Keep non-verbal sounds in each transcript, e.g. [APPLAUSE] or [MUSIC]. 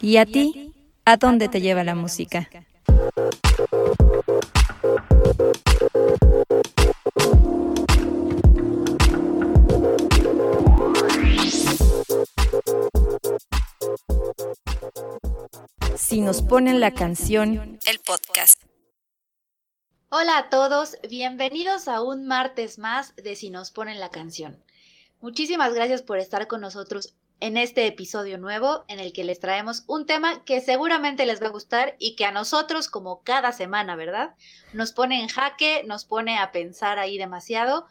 ¿Y a ti? ¿A dónde te lleva la música? Si nos ponen la canción, el podcast. Hola a todos, bienvenidos a un martes más de Si nos ponen la canción. Muchísimas gracias por estar con nosotros en este episodio nuevo en el que les traemos un tema que seguramente les va a gustar y que a nosotros, como cada semana, ¿verdad? Nos pone en jaque, nos pone a pensar ahí demasiado.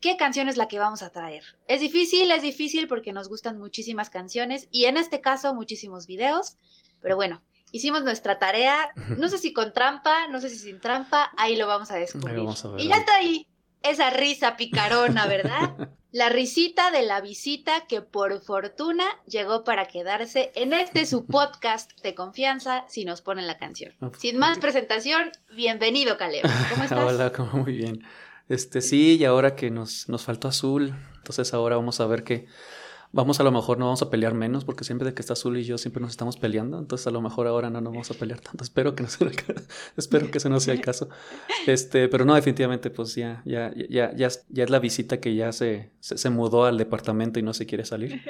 ¿Qué canción es la que vamos a traer? Es difícil, es difícil porque nos gustan muchísimas canciones y en este caso muchísimos videos, pero bueno, hicimos nuestra tarea, [LAUGHS] no sé si con trampa, no sé si sin trampa, ahí lo vamos a descubrir. y ya está ahí esa risa picarona, ¿verdad? [LAUGHS] La risita de la visita que por fortuna llegó para quedarse en este su podcast de confianza si nos ponen la canción. Sin más presentación, bienvenido Caleb. ¿Cómo estás? Hola, ¿cómo? muy bien. Este sí, y ahora que nos, nos faltó azul, entonces ahora vamos a ver que vamos a lo mejor no vamos a pelear menos porque siempre de que está Azul y yo siempre nos estamos peleando, entonces a lo mejor ahora no nos vamos a pelear tanto. Espero que no sea el caso. [LAUGHS] Espero que ese no sea el caso. Este, pero no definitivamente pues ya ya ya ya ya es la visita que ya se, se, mudó al departamento y no se quiere salir.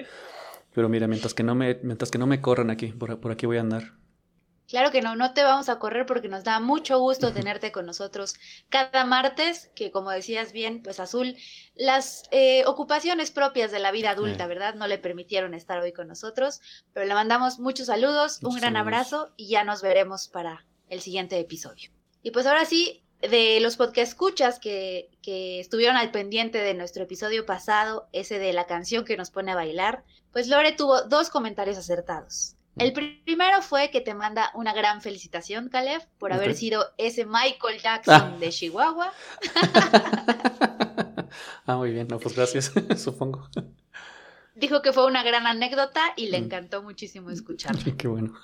Pero mira, mientras que no me mientras que no me corran aquí, por, por aquí voy a andar. Claro que no, no te vamos a correr porque nos da mucho gusto tenerte con nosotros cada martes, que como decías bien, pues Azul, las eh, ocupaciones propias de la vida adulta, ¿verdad? No le permitieron estar hoy con nosotros, pero le mandamos muchos saludos, un gran abrazo y ya nos veremos para el siguiente episodio. Y pues ahora sí, de los podcast escuchas que, que estuvieron al pendiente de nuestro episodio pasado, ese de la canción que nos pone a bailar, pues Lore tuvo dos comentarios acertados. El primero fue que te manda una gran felicitación, Caleb, por haber sido ese Michael Jackson ah. de Chihuahua. [LAUGHS] ah, muy bien, no, pues gracias, [LAUGHS] supongo. Dijo que fue una gran anécdota y le mm. encantó muchísimo escucharlo. [LAUGHS] Qué bueno.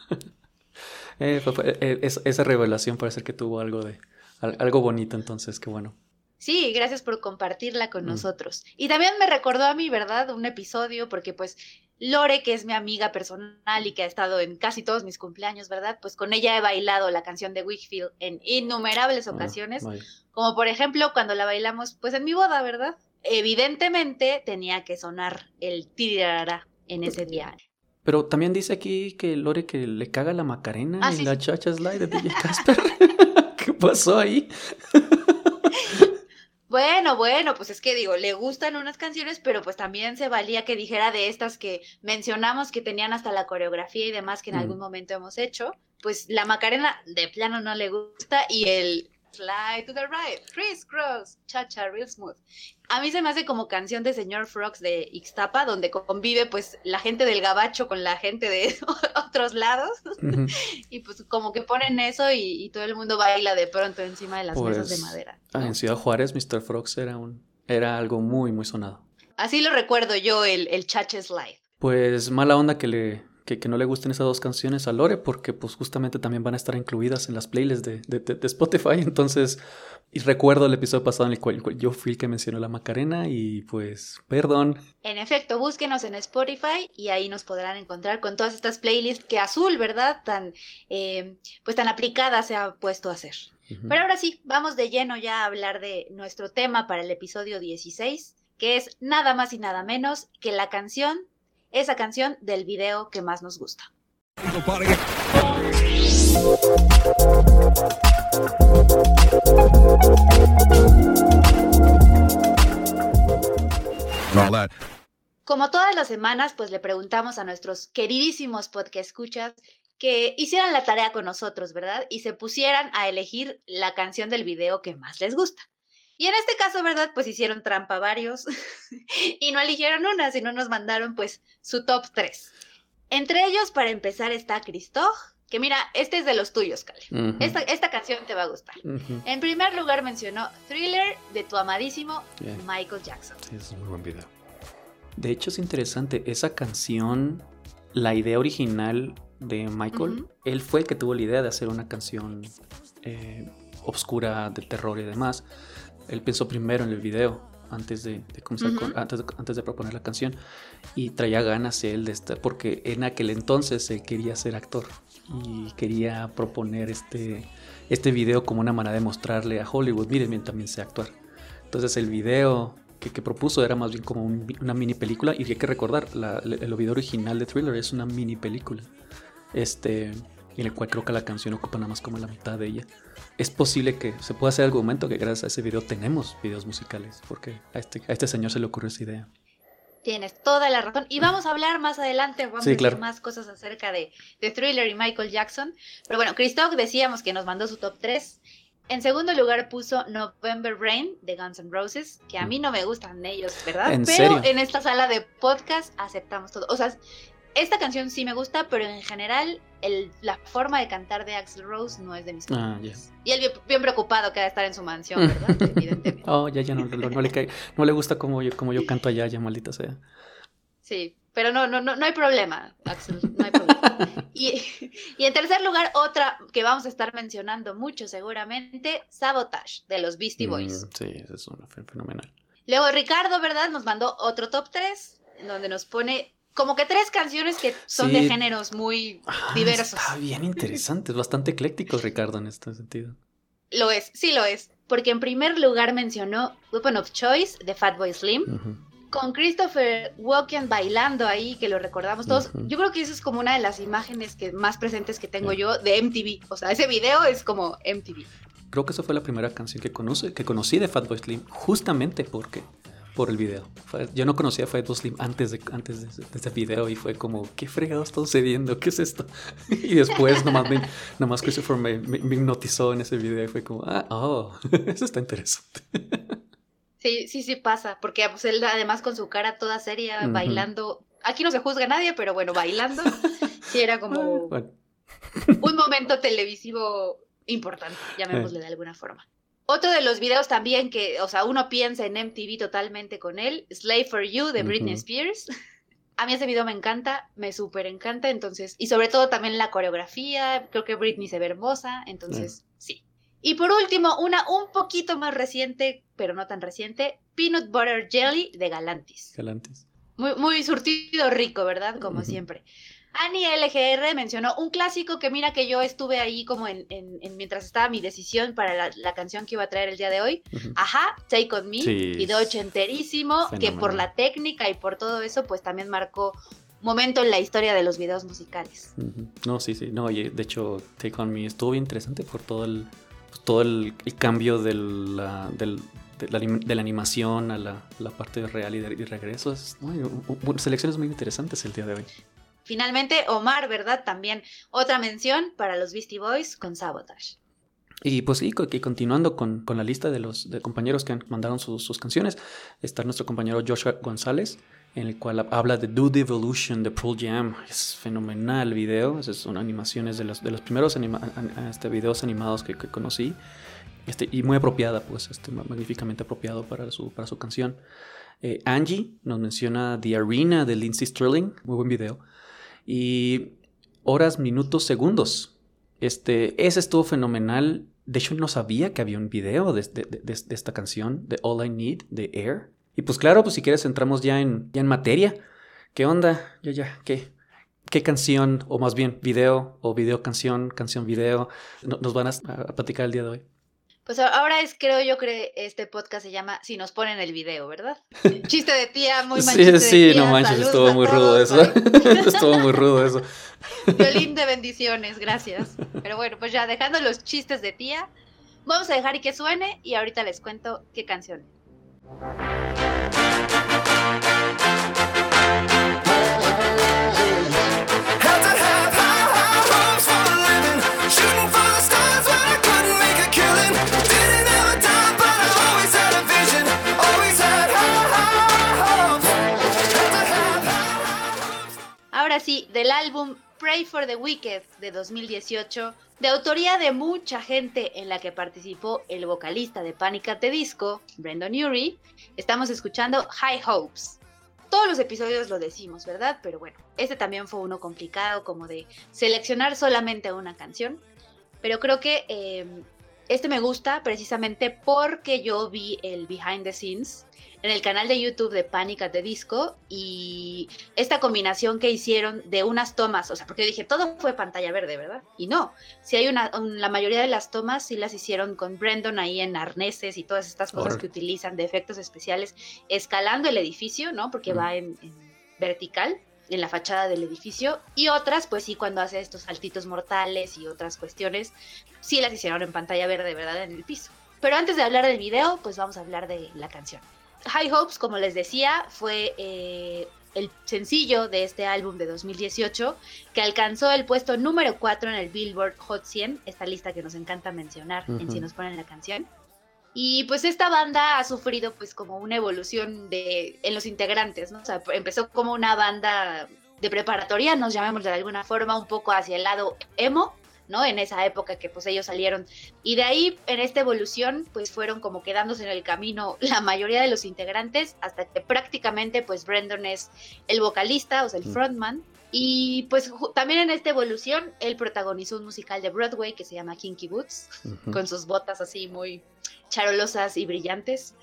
Eh, eh, esa revelación parece que tuvo algo de algo bonito, entonces, qué bueno. Sí, gracias por compartirla con mm. nosotros. Y también me recordó a mí, ¿verdad? Un episodio, porque pues Lore, que es mi amiga personal y que ha estado en casi todos mis cumpleaños, ¿verdad? Pues con ella he bailado la canción de Wickfield en innumerables ah, ocasiones, como por ejemplo cuando la bailamos pues en mi boda, ¿verdad? Evidentemente tenía que sonar el tirará en ese día. Pero también dice aquí que Lore que le caga la Macarena ah, en la chacha slide de DJ [LAUGHS] Casper. [LAUGHS] ¿Qué pasó ahí? Bueno, bueno, pues es que digo, le gustan unas canciones, pero pues también se valía que dijera de estas que mencionamos que tenían hasta la coreografía y demás que en algún momento hemos hecho. Pues la Macarena de plano no le gusta y el Slide to the right, crisscross, cha cha, real smooth. A mí se me hace como canción de señor Frogs de Ixtapa, donde convive pues la gente del gabacho con la gente de [LAUGHS] otros lados. [LAUGHS] y pues como que ponen eso y, todo el mundo baila de pronto encima de las mesas de pues, madera. Ah, en Ciudad Juárez, Mr. Frogs era un era algo muy, muy sonado. Así lo recuerdo yo, el, el chache slide. Pues mala onda que le que, no le gusten esas dos canciones a Lore porque pues justamente también van a estar incluidas en las playlists de, de, Spotify. [LAUGHS] Entonces, y recuerdo el episodio pasado en el, cual, yo fui el que mencionó la Macarena y pues perdón. En efecto, búsquenos en Spotify y ahí nos podrán encontrar con todas estas playlists que Azul, ¿verdad? Tan, eh, pues tan aplicada se ha puesto a hacer. Pero ahora sí, vamos de lleno ya a hablar de nuestro tema para el episodio 16, que es nada más y nada menos que la canción esa canción del video que más nos gusta. Como todas las semanas, pues le preguntamos a nuestros queridísimos podcast escuchas que hicieran la tarea con nosotros, ¿verdad? Y se pusieran a elegir la canción del video que más les gusta. Y en este caso, ¿verdad? Pues hicieron trampa varios [LAUGHS] y no eligieron una, sino nos mandaron pues su top 3. Entre ellos, para empezar, está Christoph, que mira, este es de los tuyos, Cale. esta, canción te va a gustar. En primer lugar mencionó Thriller de tu amadísimo Michael Jackson. Sí, es un muy buen video. De hecho, es interesante, esa canción, la idea original de Michael, él fue el que tuvo la idea de hacer una canción eh, obscura de terror y demás él pensó primero en el video. antes de, comenzar antes, de, antes de proponer la canción y traía ganas él de estar, porque en aquel entonces él quería ser actor y quería proponer este, este video como una manera de mostrarle a Hollywood, miren, también sé actuar. Entonces el video que, propuso era más bien como una mini película y hay que recordar, el, video original de Thriller es una mini película. Este, en el cual creo que la canción ocupa nada más como la mitad de ella. Es posible que se pueda hacer el argumento que gracias a ese video tenemos videos musicales, porque a este, a este señor se le ocurrió esa idea. Tienes toda la razón. Y vamos a hablar más adelante, vamos a decir más cosas acerca de, de, Thriller y Michael Jackson. Pero bueno, Christoph decíamos que nos mandó su top 3. En segundo lugar puso November Rain de Guns N' Roses, que a mí no me gustan ellos, ¿verdad? pero en esta sala de podcast aceptamos todo. O sea, esta canción sí me gusta, pero en general el, la forma de cantar de Axel Rose no es de mis ah, Y él bien, preocupado que de estar en su mansión, ¿verdad? [LAUGHS] Evidentemente. Oh, ya, ya no, no, le, cae, no le gusta como yo, como yo canto allá, ya maldita sea. Sí, pero no, no, no, no hay problema, Axel, no hay problema. y, y, en tercer lugar, otra que vamos a estar mencionando mucho seguramente, Sabotage, de los Beastie Boys. Mm, sí, es una fenomenal. Luego Ricardo, ¿verdad? Nos mandó otro top 3, donde nos pone como que tres canciones que son de géneros muy ah, diversos. Está bien interesante, es bastante ecléctico Ricardo en este sentido. Lo es, sí lo es, porque en primer lugar mencionó Weapon of Choice de Fatboy Slim, con Christopher Walken bailando ahí, que lo recordamos todos. Yo creo que esa es como una de las imágenes que más presentes que tengo yo de MTV, o sea, ese video es como MTV. Creo que esa fue la primera canción que, conoce, que conocí de Fatboy Slim, justamente porque por el video. yo no conocía a Fat Slim antes, de, antes de, ese video y fue como, ¿qué fregado está sucediendo? ¿Qué es esto? [LAUGHS] y después nomás, me, nomás Christopher me, me, hipnotizó en ese video y fue como, ah, oh, [LAUGHS] eso está interesante. [LAUGHS] sí, sí, sí pasa, porque pues, él además con su cara toda seria, bailando, aquí no se juzga a nadie, pero bueno, bailando, sí era como un momento televisivo importante, llamémosle de alguna forma. Otro de los videos también que, o sea, uno piensa en MTV totalmente con él, Slave for You de Britney Spears. [LAUGHS] A mí ese video me encanta, me súper encanta, entonces, y sobre todo también la coreografía, creo que Britney se ve hermosa, entonces, sí. Y por último, una un poquito más reciente, pero no tan reciente, Peanut Butter Jelly de Galantis. Galantis. Muy, muy surtido rico, ¿verdad? Como siempre. Annie LGR mencionó un clásico que mira que yo estuve ahí como en, mientras estaba mi decisión para la, canción que iba a traer el día de hoy. Ajá, Take On Me, video ochenterísimo, que por la técnica y por todo eso, pues también marcó momento en la historia de los videos musicales. No, sí, sí, no, de hecho Take On Me estuvo bien interesante por todo el, todo el, cambio de, la, animación a la, parte real y, de, regreso. selecciones muy interesantes el día de hoy. Finalmente, Omar, ¿verdad? También otra mención para los Beastie Boys con Sabotage. Y pues sí, continuando con, la lista de los compañeros que mandaron sus, canciones, está nuestro compañero Joshua González, en el cual habla de Do the Evolution de Pearl Jam. Es fenomenal el video, son animaciones de los, de los primeros este, videos animados que, conocí. Este, y muy apropiada, pues, este, magníficamente apropiado para su, para su canción. Eh, Angie nos menciona The Arena de Lindsay Sterling, muy buen video y horas, minutos, segundos. Este, ese estuvo fenomenal. De hecho, no sabía que había un video de, esta canción, de All I Need, de Air. Y pues claro, pues si quieres entramos ya en, ya en materia. ¿Qué onda? Ya, ya, ¿qué? ¿Qué canción, o más bien video, o video canción, canción video, nos van a platicar el día de hoy? Pues ahora es, creo yo, que este podcast se llama Si nos ponen el video, ¿verdad? Chiste de tía, muy manchito Sí, sí, no manches, [LAUGHS] estuvo muy rudo eso. estuvo muy rudo eso. Violín de bendiciones, gracias. Pero bueno, pues ya dejando los chistes de tía, vamos a dejar y que suene y ahorita les cuento qué canción. Sí, del álbum Pray for the Wicked de 2018, de autoría de mucha gente en la que participó el vocalista de Panic at the Disco, Brendan Urie, estamos escuchando High Hopes. Todos los episodios lo decimos, ¿verdad? Pero bueno, este también fue uno complicado, como de seleccionar solamente una canción. Pero creo que em, Este me gusta precisamente porque yo vi el behind the scenes en el canal de YouTube de Panic at the Disco y esta combinación que hicieron de unas tomas, o sea, porque yo dije, todo fue pantalla verde, ¿verdad? Y no, si hay una, la mayoría de las tomas sí las hicieron con Brandon ahí en arneses y todas estas cosas que utilizan de efectos especiales, escalando el edificio, ¿no? Porque va en, en vertical en la fachada del edificio y otras pues sí cuando hace estos saltitos mortales y otras cuestiones sí las hicieron en pantalla verde, ¿verdad? En el piso. Pero antes de hablar del video, pues vamos a hablar de la canción. High Hopes, como les decía, fue eh, el sencillo de este álbum de 2018 que alcanzó el puesto número 4 en el Billboard Hot 100, esta lista que nos encanta mencionar en si nos ponen la canción. Y pues esta banda ha sufrido pues como una evolución de, en los integrantes, ¿no? O sea, empezó como una banda de preparatoria, nos llamemos de alguna forma, un poco hacia el lado emo, ¿no? En esa época que pues ellos salieron. Y de ahí, en esta evolución, pues fueron como quedándose en el camino [LAUGHS] la mayoría de los integrantes, hasta que prácticamente pues Brandon es el vocalista, o sea, el frontman. Y pues también en esta evolución, él protagonizó un musical de Broadway que se llama Kinky Boots, con sus botas así muy charolosas y brillantes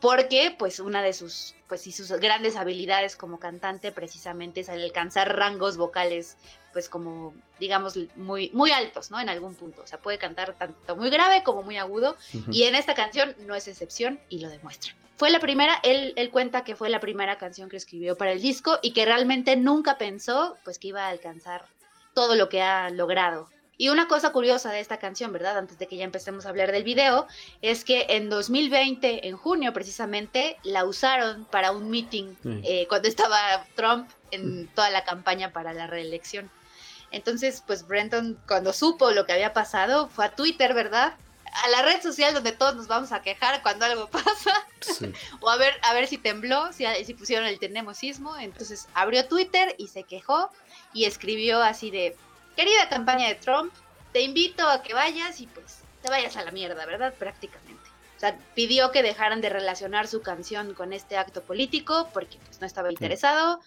porque pues una de sus pues y sus grandes habilidades como cantante precisamente es el alcanzar rangos vocales pues como digamos muy muy altos no en algún punto. O sea puede cantar tanto muy grave como muy agudo. Y en esta canción no es excepción y lo demuestra. Fue la primera él, él cuenta que fue la primera canción que escribió para el disco y que realmente nunca pensó pues que iba a alcanzar todo lo que ha logrado y una cosa curiosa de esta canción, ¿verdad? Antes de que ya empecemos a hablar del video, es que en 2020, en junio precisamente, la usaron para un meeting eh, cuando estaba Trump en toda la campaña para la reelección. Entonces, pues Brenton, cuando supo lo que había pasado, fue a Twitter, ¿verdad? A la red social donde todos nos vamos a quejar cuando algo [LAUGHS] pasa. o a ver, a ver si tembló, si, si pusieron el tenemos sismo. Entonces abrió Twitter y se quejó y escribió así de querida campaña de Trump, te invito a que vayas y pues te vayas a la mierda, ¿verdad? Prácticamente. O sea, pidió que dejaran de relacionar su canción con este acto político porque pues, no estaba interesado.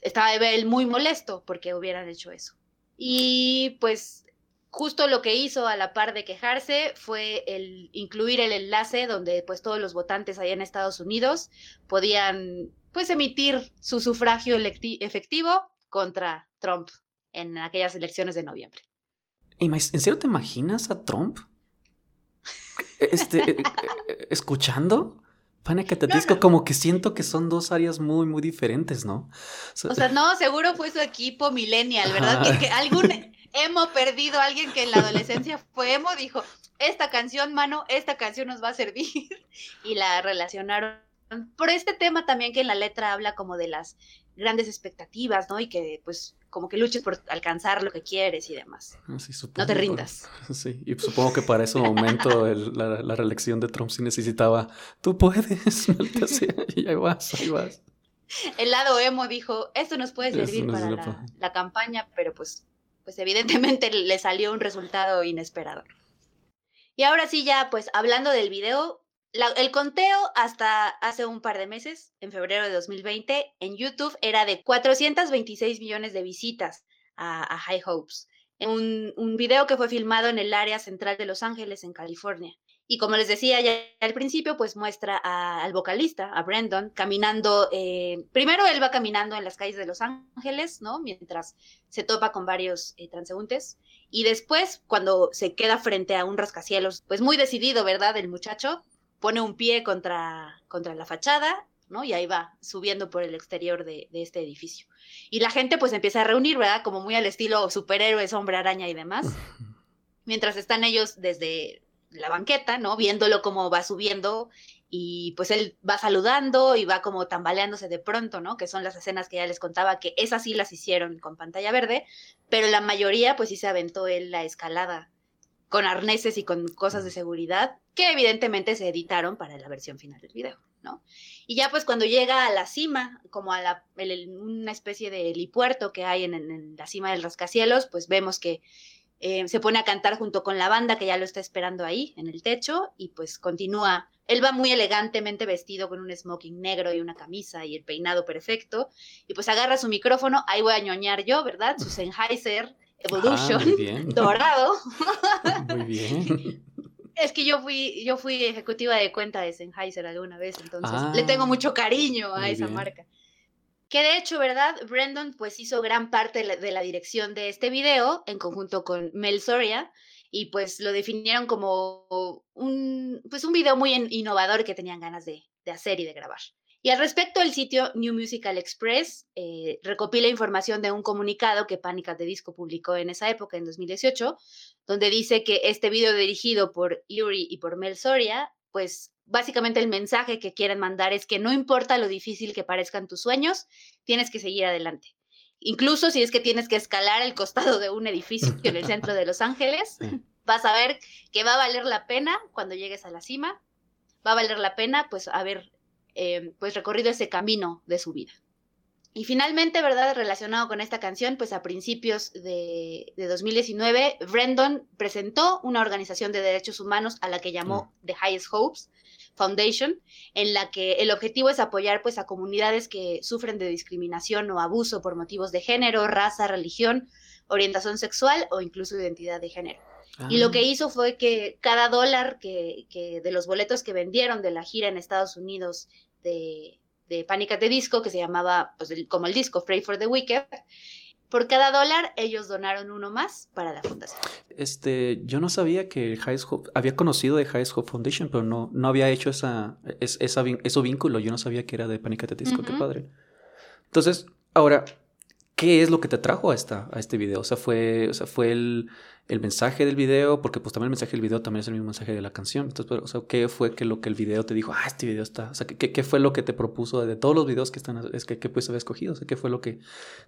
Estaba él muy molesto porque hubieran hecho eso. Y pues justo lo que hizo a la par de quejarse fue el incluir el enlace donde pues todos los votantes allá en Estados Unidos podían pues emitir su sufragio efectivo contra Trump en aquellas elecciones de noviembre. ¿En serio te imaginas a Trump este, eh, eh, escuchando? Panic te Disco, como que siento que son dos áreas muy, muy diferentes, ¿no? O sea, no, [LAUGHS] seguro fue su equipo millennial, ¿verdad? Que, algún [LAUGHS] emo perdido, alguien que en la adolescencia fue emo, dijo, esta canción, mano, esta canción nos va a servir. [LAUGHS] Y la relacionaron por este tema también que en la letra habla como de las grandes expectativas, ¿no? Y que pues como que luches por alcanzar lo que quieres y demás. Ah, no te rindas. [LAUGHS] Sí, y supongo que para ese momento la, reelección de Trump sí necesitaba, tú puedes, [LAUGHS] y ahí vas, ahí vas. El lado emo dijo, esto nos puede servir para la, la, campaña, pero pues, pues evidentemente le salió un resultado inesperado. Y ahora sí, ya pues hablando del video, el conteo hasta hace un par de meses, en febrero de 2020, en YouTube era de 426 millones de visitas a, High Hopes. Un, un video que fue filmado en el área central de Los Ángeles, en California. Y como les decía ya al principio, pues muestra al vocalista, a Brandon, caminando. Eh, primero él va caminando en las calles de Los Ángeles, ¿no? Mientras se topa con varios eh, transeúntes. Y después, cuando se queda frente a un rascacielos, pues muy decidido, ¿verdad? El muchacho pone un pie contra, contra la fachada, ¿no? Y ahí va, subiendo por el exterior de, este edificio. Y la gente pues empieza a reunir, ¿verdad? Como muy al estilo superhéroes, hombre araña y demás. [LAUGHS] Mientras están ellos desde la banqueta, ¿no? Viéndolo como va subiendo y pues él va saludando y va como tambaleándose de pronto, ¿no? Que son las escenas que ya les contaba, que esas sí las hicieron con pantalla verde, pero la mayoría pues sí se aventó él la escalada con arneses y con cosas de seguridad que evidentemente se editaron para la versión final del video, ¿no? Y ya pues cuando llega a la cima, como a la, una especie de helipuerto que hay en, la cima del rascacielos, pues vemos que eh, se pone a cantar junto con la banda que ya lo está esperando ahí en el techo y pues continúa. Él va muy elegantemente vestido con un smoking negro y una camisa y el peinado perfecto y pues agarra su micrófono, ahí voy a ñoñar yo, ¿verdad? Su [LAUGHS] Sennheiser Evolution, ah, [LAUGHS] dorado. Muy bien. Es que yo fui, yo fui ejecutiva de cuenta de Sennheiser alguna vez, entonces le tengo ah, mucho cariño a esa marca. Que de hecho, ¿verdad? Brandon pues hizo gran parte de la, dirección de este video en conjunto con Mel Soria y pues lo definieron como un, pues un video muy innovador que tenían ganas de, de hacer y de grabar. Y al respecto, el sitio New Musical Express eh, recopila información de un comunicado que Panic at Disco publicó en esa época, en 2018, donde dice que este video dirigido por Yuri y por Mel Soria, pues básicamente el mensaje que quieren mandar es que no importa lo difícil que parezcan tus sueños, tienes que seguir adelante. Incluso si es que tienes que escalar el costado de un edificio en el centro de Los Ángeles, [LAUGHS] vas a ver que va a valer la pena cuando llegues a la cima, va a valer la pena pues haber eh, pues recorrido ese camino de su vida. Y finalmente, ¿verdad? Relacionado con esta canción, pues a principios de, 2019, Brandon presentó una organización de derechos humanos a la que llamó mm. The Highest Hopes Foundation, en la que el objetivo es apoyar pues a comunidades que sufren de discriminación o abuso por motivos de género, raza, religión, orientación sexual o incluso identidad de género. Y lo que ah. hizo fue que cada dólar que, de los boletos que vendieron de la gira en Estados Unidos de, de de Disco, que se llamaba pues, como el disco Pray for the Wicked, por cada dólar ellos donaron uno más para la fundación. Este, yo no sabía que Highest Hope, había conocido de Highest Hope Foundation, pero no, no había hecho esa, esa, eso vínculo, yo no sabía que era de Panic! at Disco, qué padre. Entonces, ahora, ¿qué es lo que te trajo a, esta, a este video? O sea, fue, o sea, fue el, el mensaje del video, porque pues también el mensaje del video también es el mismo mensaje de la canción. Entonces, o sea, ¿qué fue que lo que el video te dijo? Ah, este video está. O sea, ¿qué, qué fue lo que te propuso de todos los videos que están, es que, que pues había escogido? O sea, ¿qué fue lo que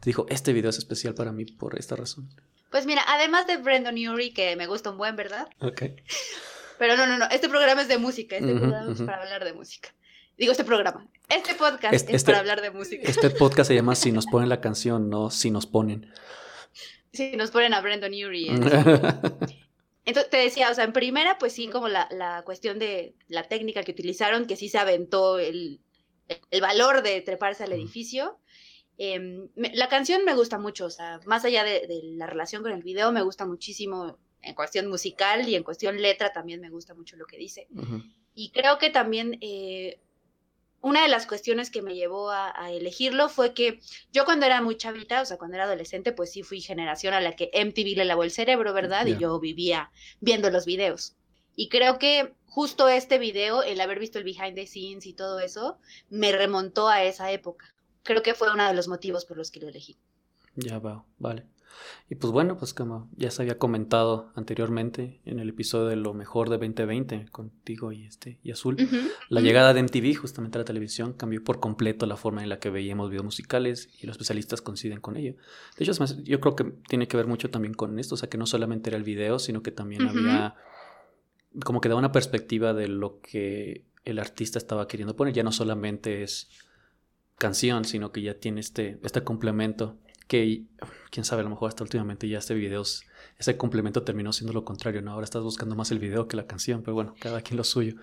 te dijo? Este video es especial para mí por esta razón. Pues mira, además de Brandon Urie, que me gusta un buen, ¿verdad? Ok. [LAUGHS] Pero no, no, no. Este programa es de música. Este programa es para hablar de música. Digo, este programa. Este podcast es este para hablar de música. Este podcast se llama [LAUGHS] Si nos ponen la canción, no Si nos ponen. Si nos ponen a Brandon Urie. [LAUGHS] Entonces, te decía, o sea, en primera, pues sí, como la, la cuestión de la técnica que utilizaron, que sí se aventó el, el valor de treparse al edificio. Em, la canción me gusta mucho, o sea, más allá de, de, la relación con el video, me gusta muchísimo en cuestión musical y en cuestión letra también me gusta mucho lo que dice. Y creo que también eh, una de las cuestiones que me llevó a, elegirlo fue que yo cuando era muy chavita, o sea, cuando era adolescente, pues sí fui generación a la que MTV le lavó el cerebro, ¿verdad? Y yo vivía viendo los videos. Y creo que justo este video, el haber visto el behind the scenes y todo eso, me remontó a esa época. Creo que fue uno de los motivos por los que lo elegí. Ya va, vale. Y pues bueno, pues como ya se había comentado anteriormente en el episodio de lo mejor de 2020 contigo y este y Azul, la llegada de MTV justamente a la televisión cambió por completo la forma en la que veíamos videos musicales y los especialistas coinciden con ello. De hecho, yo creo que tiene que ver mucho también con esto, o sea, que no solamente era el video, sino que también había como que daba una perspectiva de lo que el artista estaba queriendo poner, ya no solamente es canción, sino que ya tiene este, este complemento que quién sabe, a lo mejor hasta últimamente ya este video, ese complemento terminó siendo lo contrario, ¿no? Ahora estás buscando más el video que la canción, pero bueno, cada quien lo suyo.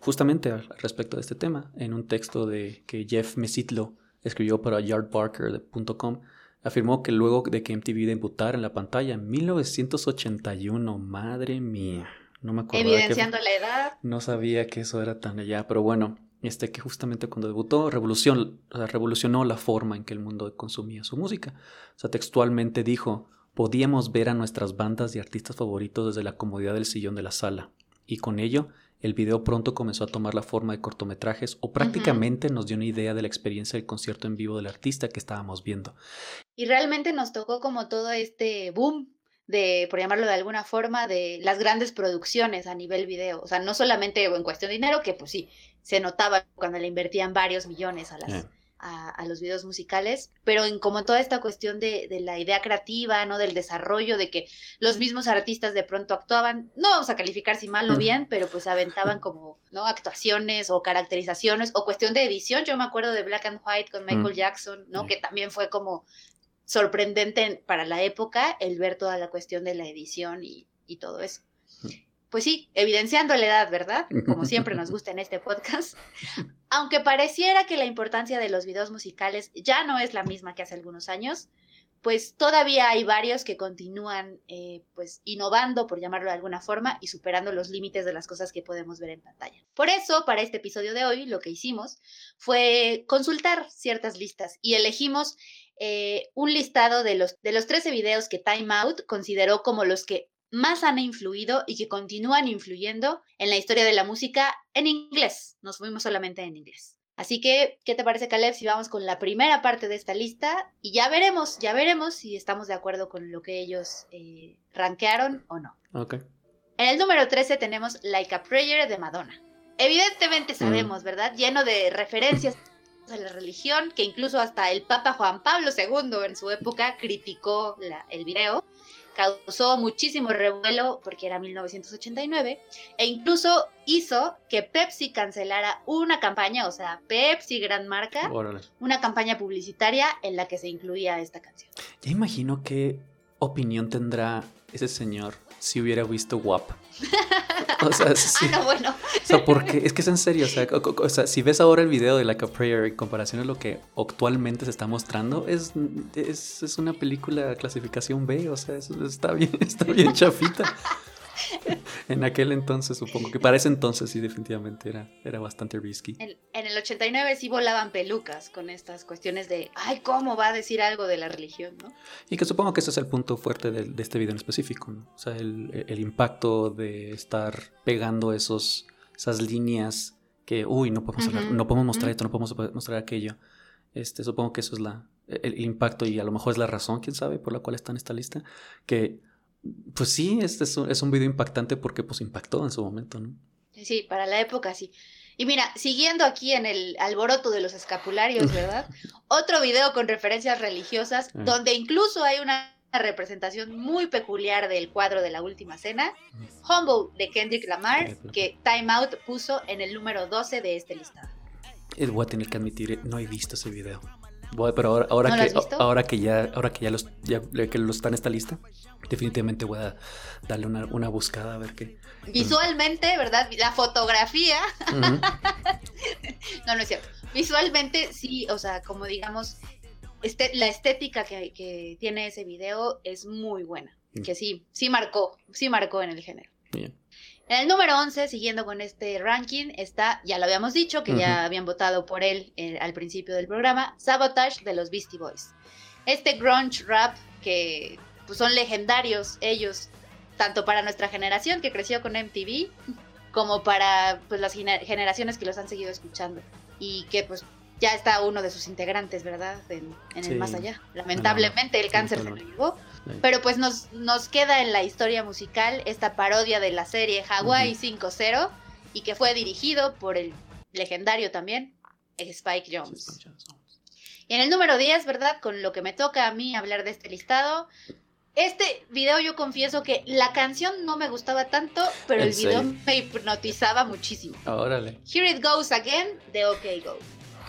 Justamente al respecto de este tema, en un texto de que Jeff Mesitlo escribió para yardbarker.com, afirmó que luego de que MTV debutara en la pantalla en 1981, madre mía, no me acuerdo. Evidenciando la edad. No sabía que eso era tan allá, pero bueno, este, que justamente cuando debutó revolucionó la forma en que el mundo consumía su música. O sea, textualmente dijo, podíamos ver a nuestras bandas y artistas favoritos desde la comodidad del sillón de la sala. Y con ello, el video pronto comenzó a tomar la forma de cortometrajes o prácticamente nos dio una idea de la experiencia del concierto en vivo del artista que estábamos viendo. Y realmente nos tocó como todo este boom de, por llamarlo de alguna forma, de las grandes producciones a nivel video. O sea, no solamente en cuestión de dinero, que pues sí, se notaba cuando le invertían varios millones a las... A, los videos musicales, pero en como toda esta cuestión de, de, la idea creativa, ¿no? Del desarrollo, de que los mismos artistas de pronto actuaban, no vamos a calificar si mal o bien, pero pues aventaban como, ¿no? Actuaciones o caracterizaciones o cuestión de edición. Yo me acuerdo de Black and White con Michael Jackson, ¿no? Que también fue como sorprendente para la época el ver toda la cuestión de la edición y, todo eso. Pues sí, evidenciando la edad, ¿verdad? Como siempre nos [LAUGHS] gusta en este podcast. Aunque pareciera que la importancia de los videos musicales ya no es la misma que hace algunos años, pues todavía hay varios que continúan eh, pues innovando, por llamarlo de alguna forma, y superando los límites de las cosas que podemos ver en pantalla. Por eso, para este episodio de hoy, lo que hicimos fue consultar ciertas listas y elegimos eh, un listado de los, de los 13 videos que Time Out consideró como los que más han influido y que continúan influyendo en la historia de la música en inglés. Nos fuimos solamente en inglés. Así que, ¿qué te parece, Caleb, si vamos con la primera parte de esta lista? Y ya veremos, ya veremos si estamos de acuerdo con lo que ellos eh, rankearon o no. Ok. En el número 13 tenemos Like a Prayer de Madonna. Evidentemente mm. sabemos, ¿verdad? Lleno de referencias a la religión, que incluso hasta el Papa Juan Pablo II en su época criticó el video causó muchísimo revuelo porque era 1989 e incluso hizo que Pepsi cancelara una campaña, o sea, Pepsi, gran marca, una campaña publicitaria en la que se incluía esta canción. Ya imagino qué opinión tendrá ese señor si hubiera visto WAP. [LAUGHS] O sea, [LAUGHS] sí. Ah, no, bueno. O sea, porque es que es en serio. O sea, si ves ahora el video de Like a Prayer en comparación a lo que actualmente se está mostrando, es, es, una película clasificación B. O sea, está bien, está bien chafita. [LAUGHS] en aquel entonces, supongo que para ese entonces sí, definitivamente era, era bastante risky. En, el 89 sí volaban pelucas con estas cuestiones de, ay, ¿cómo va a decir algo de la religión? ¿no? Y que supongo que ese es el punto fuerte de, este video en específico, ¿no? O sea, el, el, impacto de estar pegando esos, esas líneas que, uy, no podemos, no podemos mostrar esto, no podemos mostrar aquello. Este, supongo que eso es la, el, impacto y a lo mejor es la razón, quién sabe, por la cual está en esta lista, que pues sí, este es un, es un video impactante porque pues impactó en su momento, ¿no? Sí, para la época sí. Y mira, siguiendo aquí en el alboroto de los escapularios, ¿verdad? [LAUGHS] Otro video con referencias religiosas, ah. donde incluso hay una representación muy peculiar del cuadro de la última cena, Humble de Kendrick Lamar, que Time Out puso en el número 12 de este listado. Eh, voy a tener que admitir, no he visto ese video. Pero ahora, ahora que, ahora que ya, ahora que ya los, ya que los está en esta lista, definitivamente voy a darle una, buscada a ver qué. Visualmente, ¿verdad? La fotografía. [LAUGHS] no, no es cierto. Visualmente, sí, o sea, como digamos, este, la estética que, tiene ese video es muy buena. Mm. Que sí, sí marcó, sí marcó en el género. Bien. En el número 11, siguiendo con este ranking, está, ya lo habíamos dicho, que ya habían votado por él eh, al principio del programa, Sabotage de los Beastie Boys. Este grunge rap que pues son legendarios ellos, tanto para nuestra generación que creció con MTV, como para pues, las generaciones que los han seguido escuchando. Y que pues ya está uno de sus integrantes, ¿verdad? En, el más allá. Lamentablemente el cáncer se lo llevó. Pero pues nos, nos queda en la historia musical esta parodia de la serie Hawaii 5-0 y que fue dirigido por el legendario también Spike Jones. Y en el número 10, ¿verdad? Con lo que me toca a mí hablar de este listado, este video yo confieso que la canción no me gustaba tanto, pero el video me hipnotizaba muchísimo. Órale. Here It Goes Again de OK Go.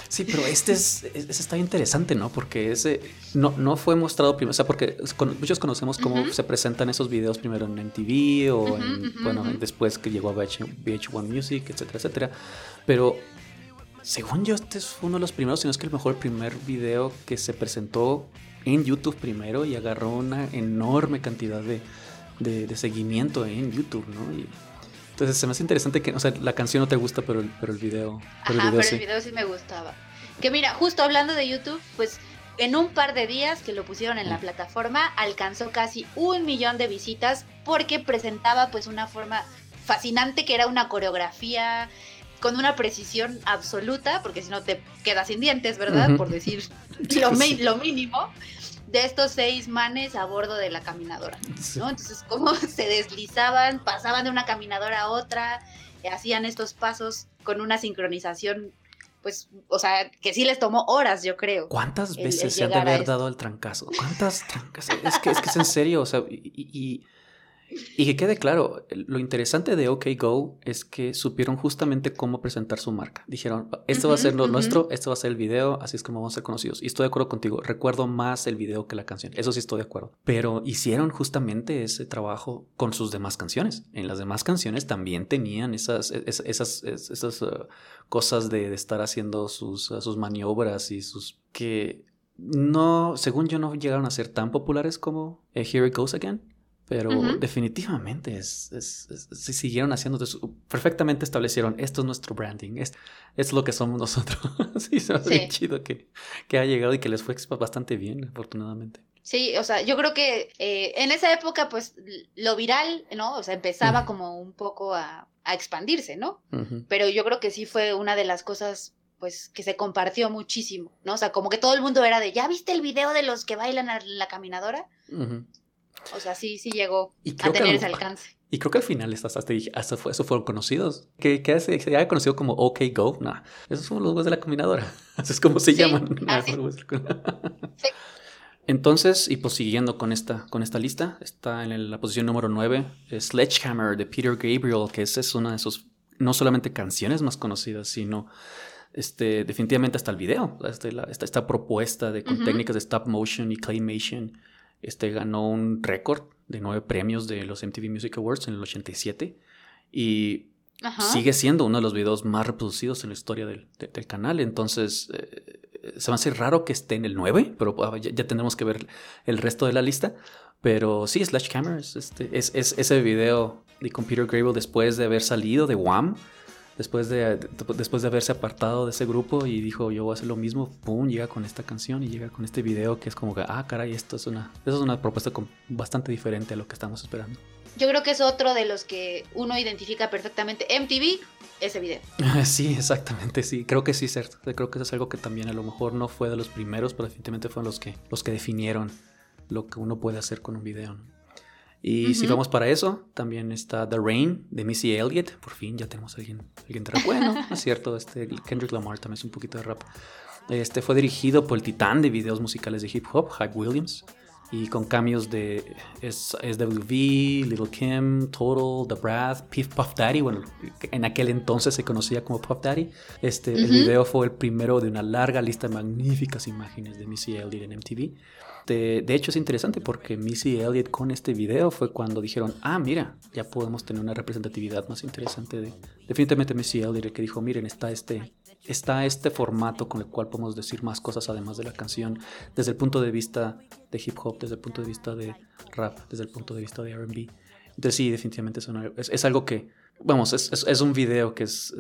Sí, pero este es, está interesante, ¿no? Porque ese no, no fue mostrado primero, o sea, porque muchos conocemos cómo se presentan esos videos primero en MTV o en, bueno, después que llegó a VH1 Music, etcétera, etcétera. Pero según yo, este fue uno de los primeros, si no es que el mejor primer video que se presentó en YouTube primero y agarró una enorme cantidad de, de, seguimiento en YouTube, ¿no? Y, entonces se me hace interesante que, o sea, la canción no te gusta, pero el, pero el video. Pero Ajá, el video pero sí. el video sí me gustaba. Que mira, justo hablando de YouTube, pues en un par de días que lo pusieron en la plataforma, alcanzó casi un millón de visitas porque presentaba pues una forma fascinante que era una coreografía con una precisión absoluta, porque si no te quedas sin dientes, ¿verdad? Por decir [LAUGHS] lo, lo mínimo de estos seis manes a bordo de la caminadora, ¿no? Entonces, cómo [LAUGHS] se deslizaban, pasaban de una caminadora a otra, eh, hacían estos pasos con una sincronización, pues, o sea, que sí les tomó horas, yo creo. ¿Cuántas veces se han de haber dado el trancazo? ¿Cuántas trancas? Es que, es que es en serio, o sea, y y que quede claro, lo interesante de OK Go es que supieron justamente cómo presentar su marca. Dijeron, esto va a ser lo nuestro, esto va a ser el video, así es como vamos a ser conocidos. Y estoy de acuerdo contigo, recuerdo más el video que la canción, eso sí estoy de acuerdo. Pero hicieron justamente ese trabajo con sus demás canciones. En las demás canciones también tenían esas, esas, esas, uh, cosas de, estar haciendo sus, sus maniobras y sus... que no, según yo, no llegaron a ser tan populares como eh, Here It Goes Again. Pero definitivamente es, se siguieron haciendo, perfectamente establecieron, esto es nuestro branding, es, es lo que somos [LAUGHS] nosotros. sí, se me chido que, que ha llegado y que les fue bastante bien, afortunadamente. Sí, o sea, yo creo que eh, en esa época, pues, lo viral, ¿no? O sea, empezaba como un poco a, a expandirse, ¿no? Pero yo creo que sí fue una de las cosas pues que se compartió muchísimo, ¿no? O sea, como que todo el mundo era de, ¿ya viste el video de los que bailan a la caminadora? O sea, sí, sí llegó a tener ese alcance. Y creo que al final hasta, hasta, hasta fue, eso fueron conocidos. Que, que se, se haya conocido como OK Go. No, esos son los güeyes de la combinadora. [LAUGHS] Así es como se llaman. Así. sí. Entonces, y pues siguiendo con esta, con esta lista, está en la posición número 9, Sledgehammer de Peter Gabriel, que esa es una de sus, no solamente canciones más conocidas, sino este, definitivamente hasta el video. Esta, esta, propuesta de, con técnicas de stop motion y claymation este, ganó un récord de nueve premios de los MTV Music Awards en el 87 y sigue siendo uno de los videos más reproducidos en la historia del, del canal. Entonces, eh, se me hace raro que esté en el 9, pero ah, ya, tendremos que ver el resto de la lista. Pero sí, Slash Cameras, este, es, ese video de Computer Grable después de haber salido de Wham, después de, después de haberse apartado de ese grupo y dijo yo voy a hacer lo mismo, pum, llega con esta canción y llega con este video que es como que, ah, caray, esto es una, eso es una propuesta bastante diferente a lo que estamos esperando. Yo creo que es otro de los que uno identifica perfectamente. MTV, ese video. [LAUGHS] Sí, exactamente, sí. Creo que sí, cierto. Creo que eso es algo que también a lo mejor no fue de los primeros, pero definitivamente fueron los que, los que definieron lo que uno puede hacer con un video. Y si vamos para eso, también está The Rain de Missy Elliott. Por fin ya tenemos a alguien, alguien de rap. Bueno, [LAUGHS] es cierto, este Kendrick Lamar también es un poquito de rap. Este fue dirigido por el titán de videos musicales de hip hop, Hype Williams y con cambios de SWV, Little Kim, Total, The Brath, Piff Puff Daddy, bueno, en aquel entonces se conocía como Puff Daddy. Este, El video fue el primero de una larga lista de magníficas imágenes de Missy Elliott en MTV. De, de, hecho es interesante porque Missy Elliott con este video fue cuando dijeron, ah, mira, ya podemos tener una representatividad más interesante de... Definitivamente Missy Elliott el que dijo, miren, está este, está este formato con el cual podemos decir más cosas además de la canción, desde el punto de vista de hip hop, desde el punto de vista de rap, desde el punto de vista de RB. Entonces sí, definitivamente es, algo que, vamos, es, es, un video que es,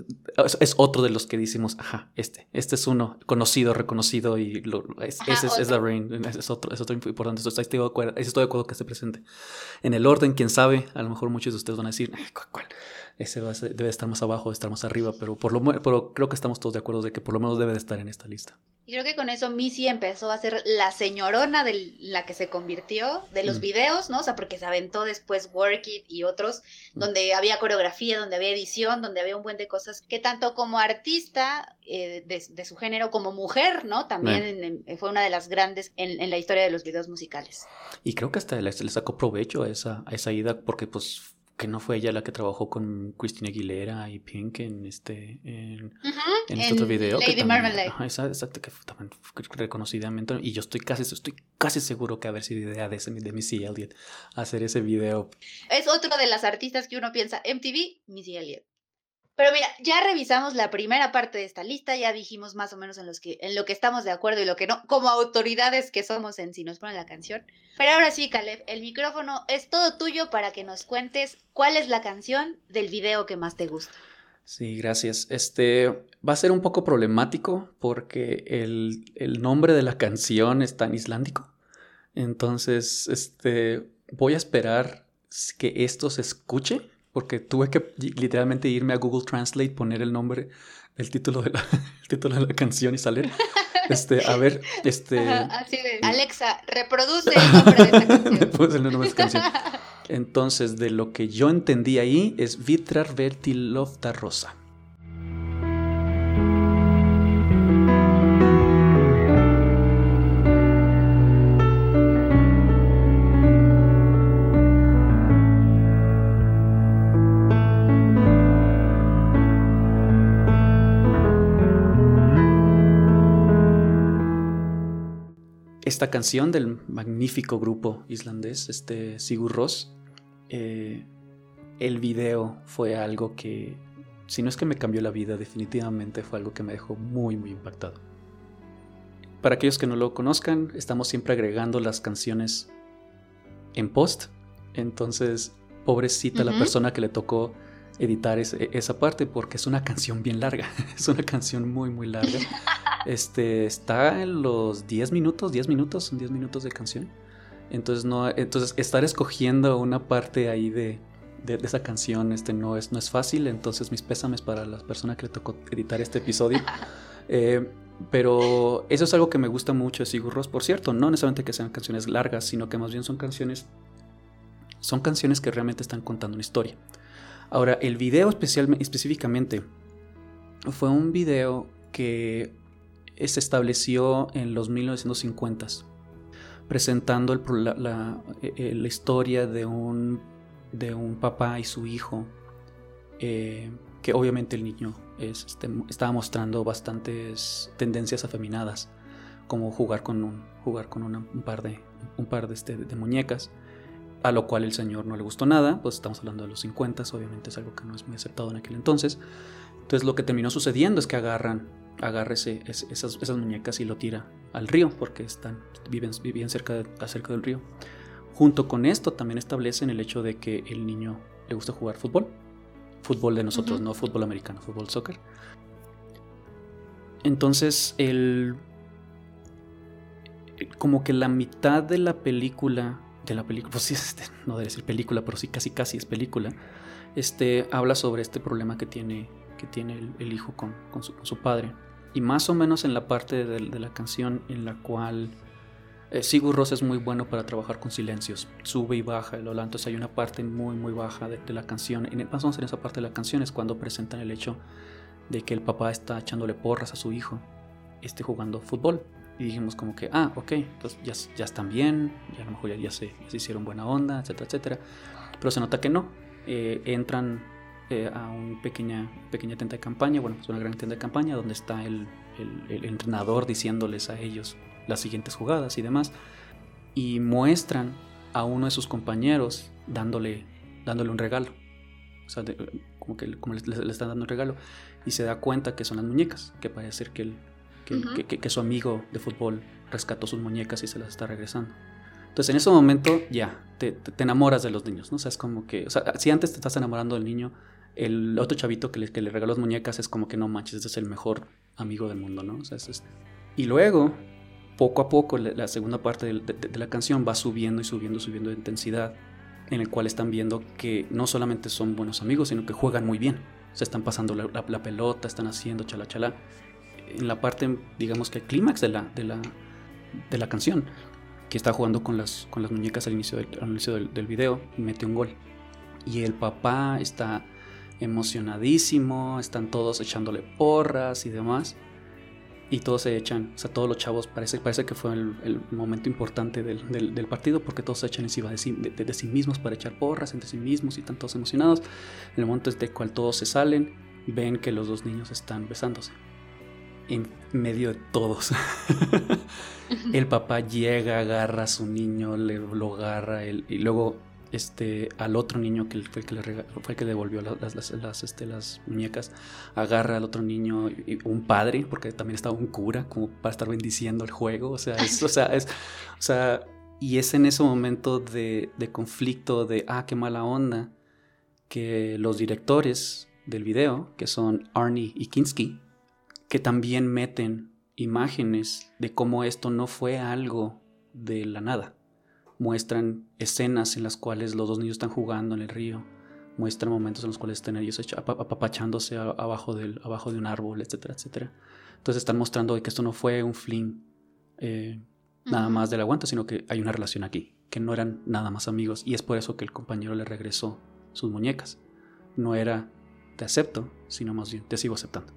es, otro de los que decimos, ajá, este, este es uno conocido, reconocido y es, ese es, The Rain, es otro, es otro importante. Estoy, estoy, de acuerdo, estoy de acuerdo que esté presente. En el orden, quién sabe, a lo mejor muchos de ustedes van a decir, ¿cuál? Ese debe estar más abajo, debe estar más arriba, pero, por lo, pero creo que estamos todos de acuerdo de que por lo menos debe de estar en esta lista. Y creo que con eso Missy empezó a ser la señorona de la que se convirtió, de los mm. videos, ¿no? O sea, porque se aventó después Work It y otros, mm. donde había coreografía, donde había edición, donde había un buen de cosas que tanto como artista eh, de, su género, como mujer, ¿no? También fue una de las grandes en, la historia de los videos musicales. Y creo que hasta le, le sacó provecho a esa, a esa ida, porque pues que no fue ella la que trabajó con Christina Aguilera y Pink en este en, este otro video Lady Marmalade. exacto que fue también reconocidamente y yo estoy casi estoy casi seguro que haber sido idea de, ese, de Missy Elliott hacer ese video. Es otra de las artistas que uno piensa MTV Missy Elliott pero mira, ya revisamos la primera parte de esta lista, ya dijimos más o menos en, los que, lo que estamos de acuerdo y lo que no, como autoridades que somos en si nos ponen la canción. Pero ahora sí, Caleb, el micrófono es todo tuyo para que nos cuentes cuál es la canción del video que más te gusta. Sí, gracias. Este va a ser un poco problemático porque el, el nombre de la canción está en islandico. Entonces, este, voy a esperar que esto se escuche porque tuve que literalmente irme a Google Translate, poner el nombre, el título de la, [LAUGHS] título de la canción y salir. Este, a ver, este. así [LAUGHS] de, Alexa, [LAUGHS] reproduce el nombre de esta canción. el nombre de esta canción. Entonces, de lo que yo entendí ahí es Vitrar Vertilovta Rosa. Esta canción del magnífico grupo islandés, este Sigur Rós, eh, el video fue algo que, si no es que me cambió la vida, definitivamente fue algo que me dejó muy, muy impactado. para aquellos que no lo conozcan, estamos siempre agregando las canciones en post. Entonces, pobrecita la persona que le tocó editar esa parte porque es una canción bien larga. [LAUGHS] es una canción muy, muy larga. [LAUGHS] Este, está en los 10 minutos, 10 minutos, son 10 minutos de canción. Entonces, no, entonces estar escogiendo una parte ahí de, de, esa canción este, no, es, no es fácil. Entonces, mis pésames para las personas que le tocó editar este episodio. [LAUGHS] Eh, pero eso es algo que me gusta mucho de Sigur Rós. Por cierto, no necesariamente que sean canciones largas, sino que más bien son canciones. Son canciones que realmente están contando una historia. Ahora, el video específicamente fue un video que se estableció en los 1950s, presentando la, eh, eh, la, historia de un, de un papá y su hijo, eh, que obviamente el niño este, estaba mostrando bastantes tendencias afeminadas, como jugar con un, jugar con un par, de, un par este, de muñecas, a lo cual el señor no le gustó nada, pues estamos hablando de los 50, obviamente es algo que no es muy aceptado en aquel entonces. Entonces lo que terminó sucediendo es que agarran, agarra esas, esas, muñecas y lo tira al río, porque están, viven, viven cerca, de, cerca del río. Junto con esto también establecen el hecho de que el niño le gusta jugar fútbol fútbol de nosotros, no fútbol americano, fútbol soccer. Entonces, el. Como que la mitad de la película. De la película, pues sí, este, no debe decir película, pero sí, casi casi es película. Este habla sobre este problema que tiene, que tiene el, hijo con, su, padre. Y más o menos en la parte de la canción en la cual eh, Sigur Rós es muy bueno para trabajar con silencios, sube y baja el hola, entonces hay una parte muy muy baja de, la canción. En, más o menos en esa parte de la canción es cuando presentan el hecho de que el papá está echándole porras a su hijo, esté jugando fútbol. Y dijimos como que, ah, ok, entonces ya, ya están bien, ya a lo mejor ya, se, hicieron buena onda, etcétera, etcétera. Pero se nota que no. Eh, entran eh, a una pequeña, pequeña tienda de campaña, bueno, es una gran tienda de campaña donde está el, el entrenador diciéndoles a ellos las siguientes jugadas y demás. Y muestran a uno de sus compañeros dándole, dándole un regalo. O sea, como que como le, están dando un regalo. Y se da cuenta que son las muñecas, que parece ser que, que, que, su amigo de fútbol rescató sus muñecas y se las está regresando. Entonces en ese momento ya, te, te, enamoras de los niños, ¿no? O sea, es como que, o sea, si antes te estás enamorando del niño, el otro chavito que le, que le regaló las muñecas es como que no manches, este es el mejor amigo del mundo, ¿no? O sea, es, y luego poco a poco la, segunda parte de, la canción va subiendo y subiendo, subiendo de intensidad, en el cual están viendo que no solamente son buenos amigos, sino que juegan muy bien. Se están pasando la, pelota, están haciendo chala chala. En la parte, digamos que el clímax de la, de, la, de la canción, que está jugando con las, con las muñecas al inicio, del, al inicio del, del video, mete un gol. Y el papá está emocionadísimo, están todos echándole porras y demás y todos se echan, o sea, todos los chavos, parece, parece que fue el, momento importante del, del, partido porque todos se echan encima de sí, de, sí, mismos para echar porras entre sí mismos y están todos emocionados. En el momento en el cual todos se salen, ven que los dos niños están besándose. En medio de todos. [LAUGHS] el papá llega, agarra a su niño, le, lo agarra, y luego este, al otro niño que fue el que, devolvió las, las, este, las, muñecas, agarra al otro niño, un padre, porque también estaba un cura, como para estar bendiciendo el juego, o sea, es, o sea, es, o sea, y es en ese momento de, de conflicto, de, ah, qué mala onda, que los directores del video, que son Arnie y Kinski, que también meten imágenes de cómo esto no fue algo de la nada muestran escenas en las cuales los dos niños están jugando en el río, muestran momentos en los cuales están ellos apapachándose abajo, del, abajo de un árbol, etcétera, etcétera. Entonces están mostrando que esto no fue un fling eh, nada más del aguanta, sino que hay una relación aquí, que no eran nada más amigos y es por eso que el compañero le regresó sus muñecas. No era te acepto, sino más bien te sigo aceptando.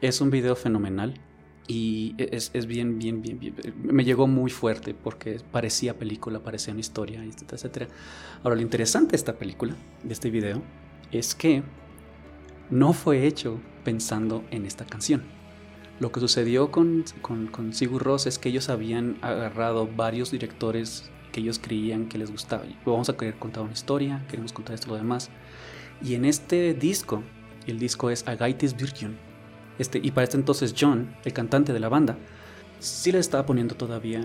Es un video fenomenal y es, es, bien, bien, bien, bien, Me llegó muy fuerte porque parecía película, parecía una historia, etcétera, etcétera. Ahora, lo interesante de esta película, de este video, es que no fue hecho pensando en esta canción. Lo que sucedió con, con, con Sigur Rós es que ellos habían agarrado varios directores que ellos creían que les gustaba. Vamos a querer contar una historia, queremos contar esto lo demás. Y en este disco, el disco es Agaitis Virgin, este, y para este entonces John, el cantante de la banda, sí le estaba poniendo todavía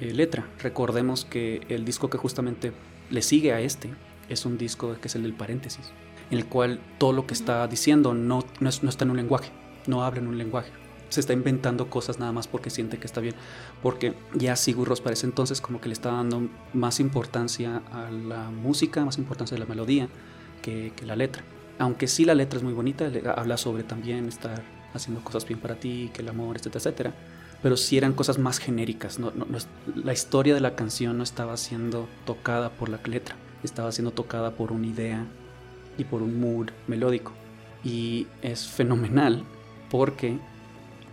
eh, letra. Recordemos que el disco que justamente le sigue a este es un disco que es el del paréntesis, en el cual todo lo que está diciendo no, no, está en un lenguaje, no habla en un lenguaje. Se está inventando cosas nada más porque siente que está bien. Porque ya Sigur Rós parece entonces como que le está dando más importancia a la música, más importancia a la melodía que, que la letra. Aunque sí la letra es muy bonita, habla sobre también estar haciendo cosas bien para ti, que el amor, etcétera, etcétera pero sí eran cosas más genéricas. No, la historia de la canción no estaba siendo tocada por la letra, estaba siendo tocada por una idea y por un mood melódico. Y es fenomenal porque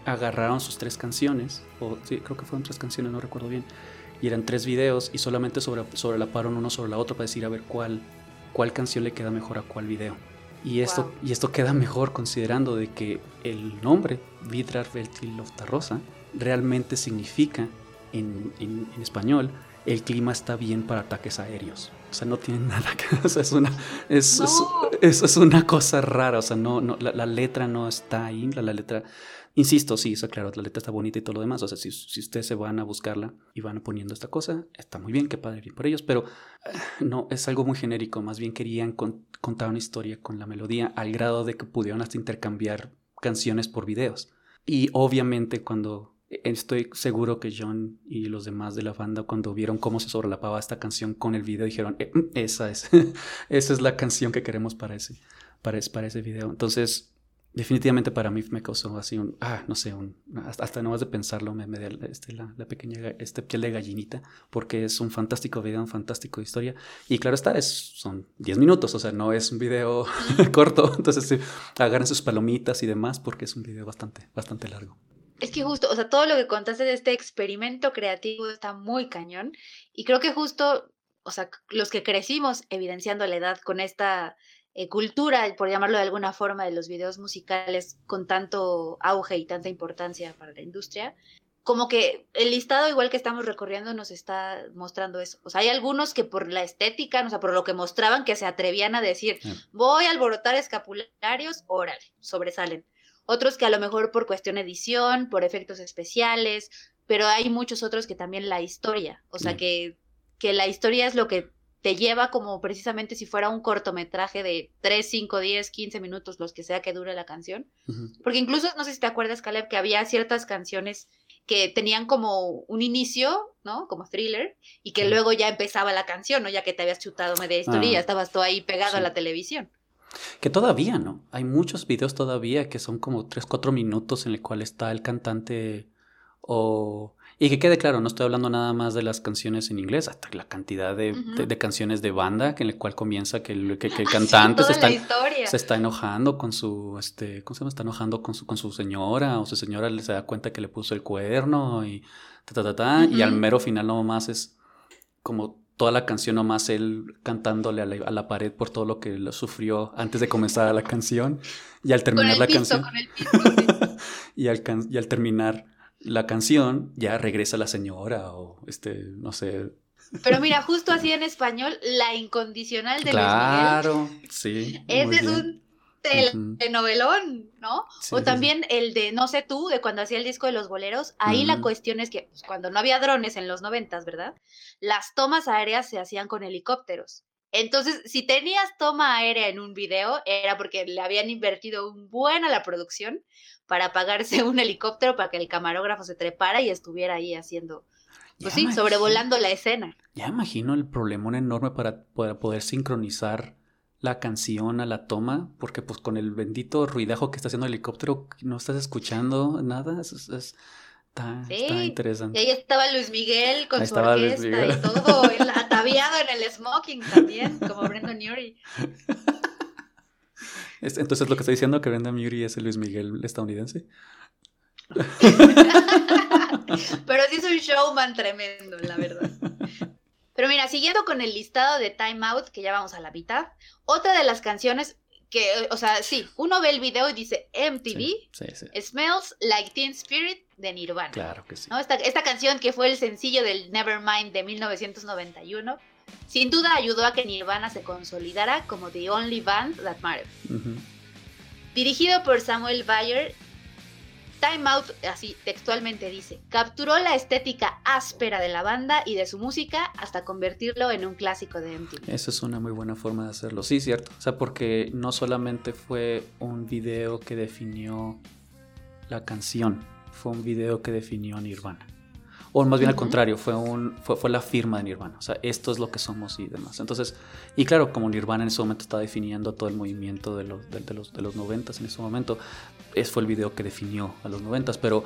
agarraron sus tres canciones, o sí, creo que fueron tres canciones, no recuerdo bien, y eran tres videos y solamente sobre, sobrelaparon uno sobre la otra para decir a ver cuál, cuál canción le queda mejor a cuál video. Y esto, y esto queda mejor considerando de que el nombre, Vidrar Veltil Rosa realmente significa en, en, español el clima está bien para ataques aéreos. O sea, no tiene [LAUGHS] nada que o sea, es una es, es, es, una cosa rara, o sea, no, no la, letra no está ahí, la, letra insisto, sí, eso claro, la letra está bonita y todo lo demás, o sea, si, si ustedes se van a buscarla y van poniendo esta cosa, está muy bien, qué padre, bien por ellos, pero eh, no, es algo muy genérico, más bien querían contar una historia con la melodía al grado de que pudieron hasta intercambiar canciones por videos. Y obviamente cuando Estoy seguro que John y los demás de la banda cuando vieron cómo se sobrelapaba esta canción con el video dijeron, eh, mm, esa es, [LAUGHS] esa es la canción que queremos para ese, para ese video. Entonces, definitivamente para mí me causó así un, ah, no sé, un, hasta, no más de pensarlo me, me da este, la, pequeña este piel de gallinita, porque es un fantástico video, un fantástico historia. Y claro está, es, son 10 minutos, o sea, no es un video [LAUGHS] corto. Entonces, sí, agarren sus palomitas y demás, porque es un video bastante, bastante largo. Es que justo, o sea, todo lo que contaste de este experimento creativo está muy cañón. Y creo que justo, o sea, los que crecimos evidenciando la edad con esta eh, cultura, por llamarlo de alguna forma, de los videos musicales con tanto auge y tanta importancia para la industria, como que el listado igual que estamos recorriendo nos está mostrando eso. O sea, hay algunos que por la estética, o sea, por lo que mostraban, que se atrevían a decir, voy a alborotar escapularios, órale, sobresalen otros que a lo mejor por cuestión edición, por efectos especiales, pero hay muchos otros que también la historia, o sea, que, que la historia es lo que te lleva como precisamente si fuera un cortometraje de 3, 5, 10, 15 minutos, los que sea que dure la canción. Porque incluso, no sé si te acuerdas, Caleb, que había ciertas canciones que tenían como un inicio, ¿no? Como thriller, y que luego ya empezaba la canción, ¿no? Ya que te habías chutado media historia, ah, estabas tú ahí pegado a la televisión. Que todavía, ¿no? Hay muchos videos todavía que son como 3, 4 minutos en el cual está el cantante o... Y que quede claro, no estoy hablando nada más de las canciones en inglés, hasta la cantidad de, de, canciones de banda en el cual comienza que el, que, el [LAUGHS] cantante se, está, se está enojando con su, este, ¿cómo se llama? Está enojando con su, con su señora o su señora se da cuenta que le puso el cuerno y ta, ta, ta, ta y al mero final nomás es como toda la canción nomás él cantándole a la, pared por todo lo que lo sufrió antes de comenzar la canción y al terminar la canción [LAUGHS] y, al y al terminar la canción ya regresa la señora o este no sé pero mira justo así en español la incondicional de claro sí ese es un de novelón, ¿no? o también el de No sé tú, de cuando hacía el disco de los boleros. Ahí la cuestión es que pues, cuando no había drones en los noventas, ¿verdad? Las tomas aéreas se hacían con helicópteros. Entonces, si tenías toma aérea en un video, era porque le habían invertido un buen a la producción para pagarse [LAUGHS] un helicóptero para que el camarógrafo se trepara y estuviera ahí haciendo, pues sí, sobrevolando la escena. Ya imagino el problema enorme para, para poder sincronizar la canción a la toma, porque pues con el bendito ruidajo que está haciendo el helicóptero no estás escuchando nada, es, está, interesante. Y ahí estaba Luis Miguel con su orquesta y todo, [LAUGHS] ataviado en el smoking también, como Brendan Urie. [LAUGHS] Entonces lo que está diciendo que Brendan Urie es el Luis Miguel estadounidense. [LAUGHS] Pero sí es un showman tremendo, la verdad. Pero mira, siguiendo con el listado de Time Out, que ya vamos a la mitad, otra de las canciones que, o sea, sí, uno ve el video y dice MTV, Smells Like Teen Spirit de Nirvana. Claro que sí. Esta, esta, canción que fue el sencillo del Nevermind de 1991, sin duda ayudó a que Nirvana se consolidara como the only band that mattered. Dirigido por Samuel Bayer, Time Out, así textualmente dice, capturó la estética áspera de la banda y de su música hasta convertirlo en un clásico de MTV. Esa es una muy buena forma de hacerlo. Sí, cierto. O sea, porque no solamente fue un video que definió la canción, fue un video que definió Nirvana. O más bien al contrario, fue, un, fue, fue, la firma de Nirvana. O sea, esto es lo que somos y demás. Entonces, y claro, como Nirvana en ese momento estaba definiendo todo el movimiento de los, de, de los, de los 90 en ese momento, ese fue el video que definió a los 90 pero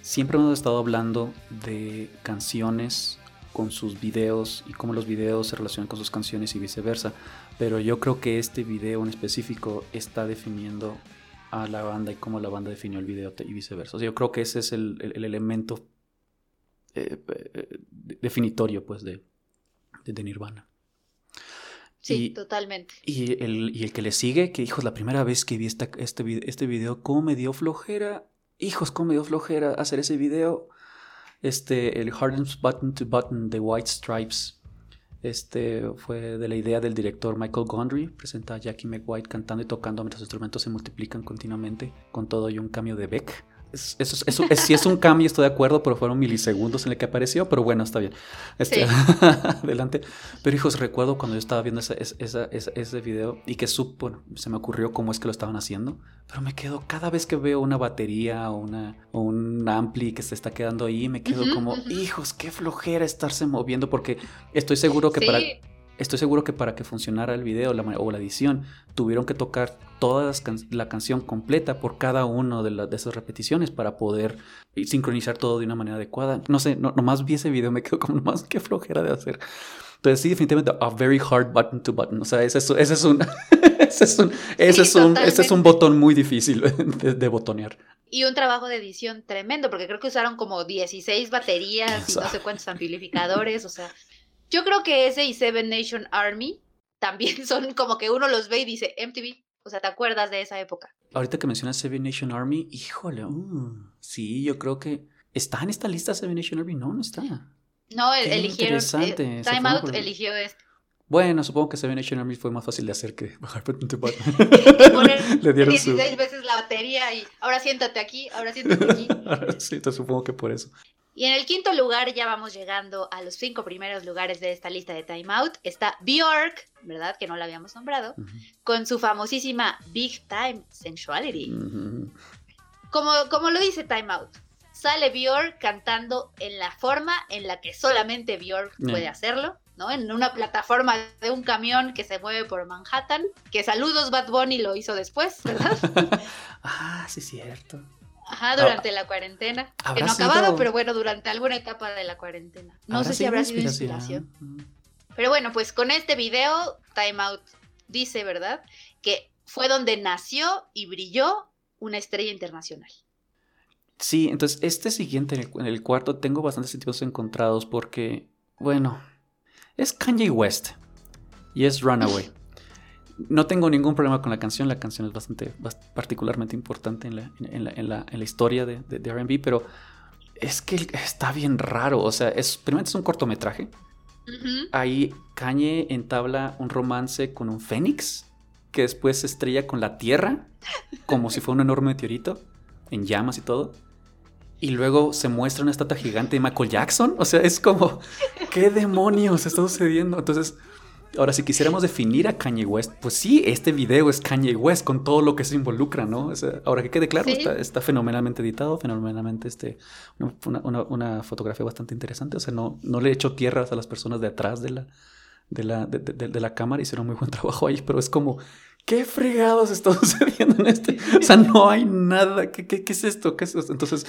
siempre hemos estado hablando de canciones con sus videos y cómo los videos se relacionan con sus canciones y viceversa. Pero yo creo que este video en específico está definiendo a la banda y cómo la banda definió el video y viceversa. O sea, yo creo que ese es el, el, el elemento eh, eh, definitorio pues de, de, Nirvana. Sí, y, totalmente. Y el, y el, que le sigue, que hijos, la primera vez que vi esta, este, este video, cómo me dio flojera, hijos, cómo me dio flojera hacer ese video. Este, el Hardens Button to Button de White Stripes, este fue de la idea del director Michael Gondry, presenta a Jackie McWhite cantando y tocando mientras los instrumentos se multiplican continuamente, con todo y un cambio de Beck. Es, es, si es un cambio, estoy de acuerdo, pero fueron milisegundos en el que apareció, pero bueno, está bien. Este, sí. [LAUGHS] adelante. Pero hijos, recuerdo cuando yo estaba viendo ese video y que supo, bueno, se me ocurrió cómo es que lo estaban haciendo, pero me quedo, cada vez que veo una batería o, una, o un ampli que se está quedando ahí, me quedo uh -huh, como, uh -huh. hijos, qué flojera estarse moviendo, porque estoy seguro que sí. para estoy seguro que para que funcionara el video la, o la edición tuvieron que tocar toda la canción completa por cada una de, de, esas repeticiones para poder sincronizar todo de una manera adecuada. No sé, no, nomás vi ese video, me quedo como nomás qué flojera de hacer. Entonces sí, definitivamente a very hard button to button. O sea, ese es, [LAUGHS] ese es un, ese es un, ese sí, es un, ese es un botón muy difícil [LAUGHS] de, de, botonear. Y un trabajo de edición tremendo, porque creo que usaron como 16 baterías Exacto. y no sé cuántos amplificadores, o sea, yo creo que ese y Seven Nation Army también [LAUGHS] son como que uno los ve y dice MTV. O sea, ¿te acuerdas de esa época? Ahorita que mencionas Seven Nation Army, híjole, uh, sí, yo creo que está en esta lista Seven Nation Army. No, no está. No, Qué eligieron. Eh, Time Out por... eligió este. Bueno, supongo que Seven Nation Army fue más fácil de hacer que [LAUGHS] bajar to Button. [LAUGHS] Le dieron 16 su... veces la batería y ahora siéntate aquí, ahora siéntate aquí. sí, te supongo que por eso. Y en el quinto lugar ya vamos llegando a los cinco primeros lugares de esta lista de Time Out. Está Bjork, ¿verdad? Que no la habíamos nombrado, uh -huh. con su famosísima Big Time Sensuality. Uh -huh. como, como lo dice Time Out, sale Bjork cantando en la forma en la que solamente Bjork yeah. puede hacerlo. ¿no? En una plataforma de un camión que se mueve por Manhattan, que saludos Bad Bunny lo hizo después, ¿verdad? [LAUGHS] ah, sí, cierto. Ajá, durante ah, la cuarentena. Que no ha acabado, pero bueno, durante alguna etapa de la cuarentena. No sé si habrá sido inspiración. Pero bueno, pues con este video, Time Out dice, ¿verdad? Que fue donde nació y brilló una estrella internacional. Sí, entonces este siguiente, en el, en el cuarto, tengo bastantes sentidos encontrados porque, bueno, es Kanye West y es Runaway. No tengo ningún problema con la canción, la canción es bastante, particularmente importante en la, en la, en la, en la historia de, de, de RB, pero es que está bien raro, o sea, es, primero es un cortometraje, uh -huh. ahí Kanye entabla un romance con un fénix, que después se estrella con la Tierra, como si fuera un enorme meteorito, en llamas y todo, y luego se muestra una estatua gigante de Michael Jackson, o sea, es como, ¿qué demonios está sucediendo? Entonces... Ahora, si quisiéramos definir a Kanye West, pues sí, este video es Kanye West con todo lo que se involucra, ¿no? O sea, ahora que quede claro, ¿Sí? está, está, fenomenalmente editado, fenomenalmente este, una, una, una, fotografía bastante interesante. O sea, no, no le he hecho tierras a las personas de atrás de la, de la, de, de, de la cámara, hicieron muy buen [LAUGHS] trabajo ahí, pero es como, ¿qué fregados está [LAUGHS] sucediendo en este? O sea, no hay nada. ¿Qué, qué, qué es esto? ¿Qué es esto? Entonces.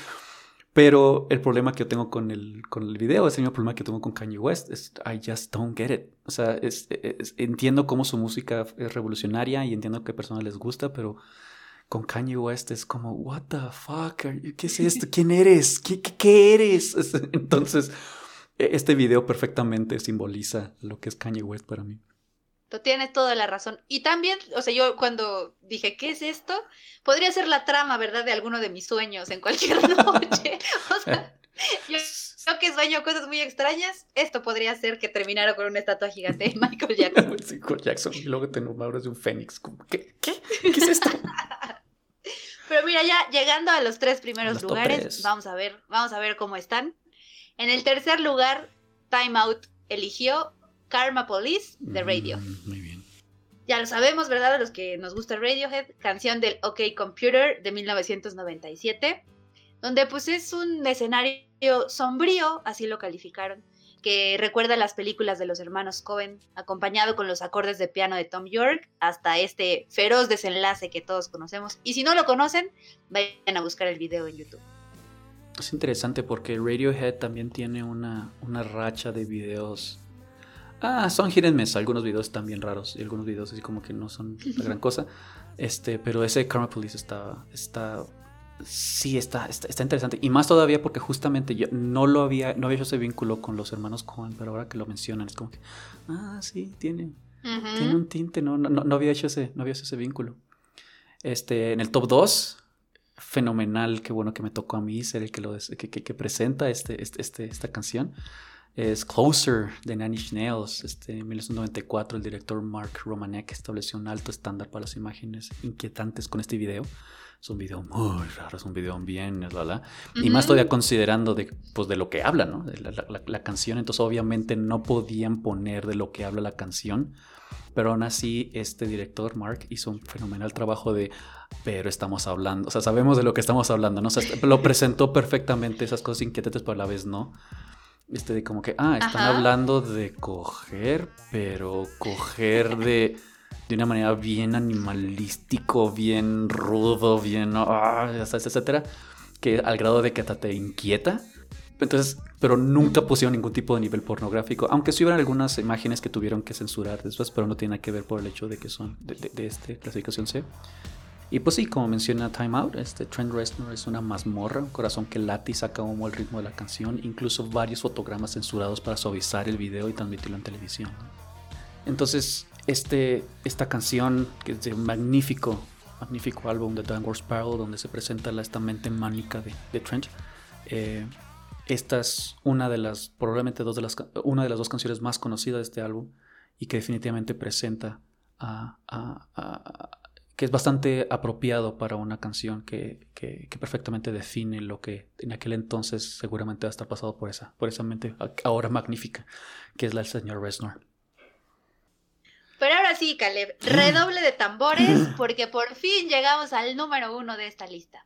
Pero el problema que yo tengo con el, con el video es el mismo problema que tengo con Kanye West. Es, I just don't get it. O sea, es, es, entiendo cómo su música es revolucionaria y entiendo que a personas les gusta, pero con Kanye West es como, what the fuck? ¿Qué es esto? [LAUGHS] ¿Quién eres? ¿Qué, qué, qué eres? [LAUGHS] Entonces, e, este video perfectamente simboliza lo que es Kanye West para mí. Tú tienes toda la razón. Y también, o sea, yo cuando dije, ¿qué es esto? Podría ser la trama, ¿verdad? De alguno de mis sueños en cualquier [LAUGHS] noche. o sea, [LAUGHS] yo, que sueño cosas muy extrañas, esto podría ser que terminara con una estatua gigante de Michael Jackson. [LAUGHS] Michael Jackson y luego te enamoras de un fénix. ¿Qué? ¿Qué? ¿Qué es esto? Pero mira, ya llegando a los tres primeros lugares, vamos a ver, vamos a ver cómo están. En el tercer lugar, Time Out eligió Karma Police de Radiohead. Mm, muy bien. Ya lo sabemos, ¿verdad? A los que nos gusta Radiohead, canción del OK Computer de 1997, donde pues es un escenario sombrío, así lo calificaron, que recuerda las películas de los hermanos Cohen, acompañado con los acordes de piano de Tom York, hasta este feroz desenlace que todos conocemos. Y si no lo conocen, vayan a buscar el video en YouTube. Es interesante porque Radiohead también tiene una, una racha de videos. Ah, son hit Algunos videos también raros y algunos videos así como que no son la gran [LAUGHS] cosa. Este, pero ese Karma Police está, está sí está, está, interesante. Y más todavía porque justamente yo no lo había, no había hecho ese vínculo con los hermanos Cohen, pero ahora que lo mencionan es como que, ah, sí, tiene, tiene un tinte, ¿no? No, no, había hecho ese, no había hecho ese vínculo. Este, en el top 2, fenomenal, qué bueno que me tocó a mí ser el que, lo, que, que, presenta este, este, este, esta canción. Es Closer de Nanny Nails. Este, en 1994 el director Mark Romanek estableció un alto estándar para las imágenes inquietantes con este video. Es un video muy raro, es un video bien, ¿verdad? Y más todavía considerando de, pues, de lo que habla, ¿no? De la, canción. Entonces, obviamente, no podían poner de lo que habla la canción. Pero aún así, este director, Mark, hizo un fenomenal trabajo de, pero estamos hablando, o sea, sabemos de lo que estamos hablando, ¿no? O lo presentó perfectamente, esas cosas inquietantes, pero a la vez no. Este de como que, ah, están hablando de coger, pero coger de de una manera bien animalístico, bien rudo, bien, ah, etcétera, que al grado de que hasta te inquieta. Entonces, pero nunca pusieron ningún tipo de nivel pornográfico, aunque sí hubieran algunas imágenes que tuvieron que censurar después, pero no tiene que ver por el hecho de que son de, de, este clasificación C. Y pues sí, como menciona Time Out, este Trent Reznor es una mazmorra, un corazón que late y saca humo el ritmo de la canción, incluso varios fotogramas censurados para suavizar el video y transmitirlo en televisión. Entonces, este, esta canción, que es de un magnífico, magnífico álbum de Downward Spiral, donde se presenta la, esta mente mánica de, de Trench. Eh, esta es una de las, probablemente dos de las, una de las dos canciones más conocidas de este álbum y que definitivamente presenta a, que es bastante apropiado para una canción que, que, que, perfectamente define lo que en aquel entonces seguramente va a estar pasado por esa, por esa mente ahora magnífica, que es la del señor Reznor. Pero ahora sí, Caleb, redoble de tambores porque por fin llegamos al número uno de esta lista.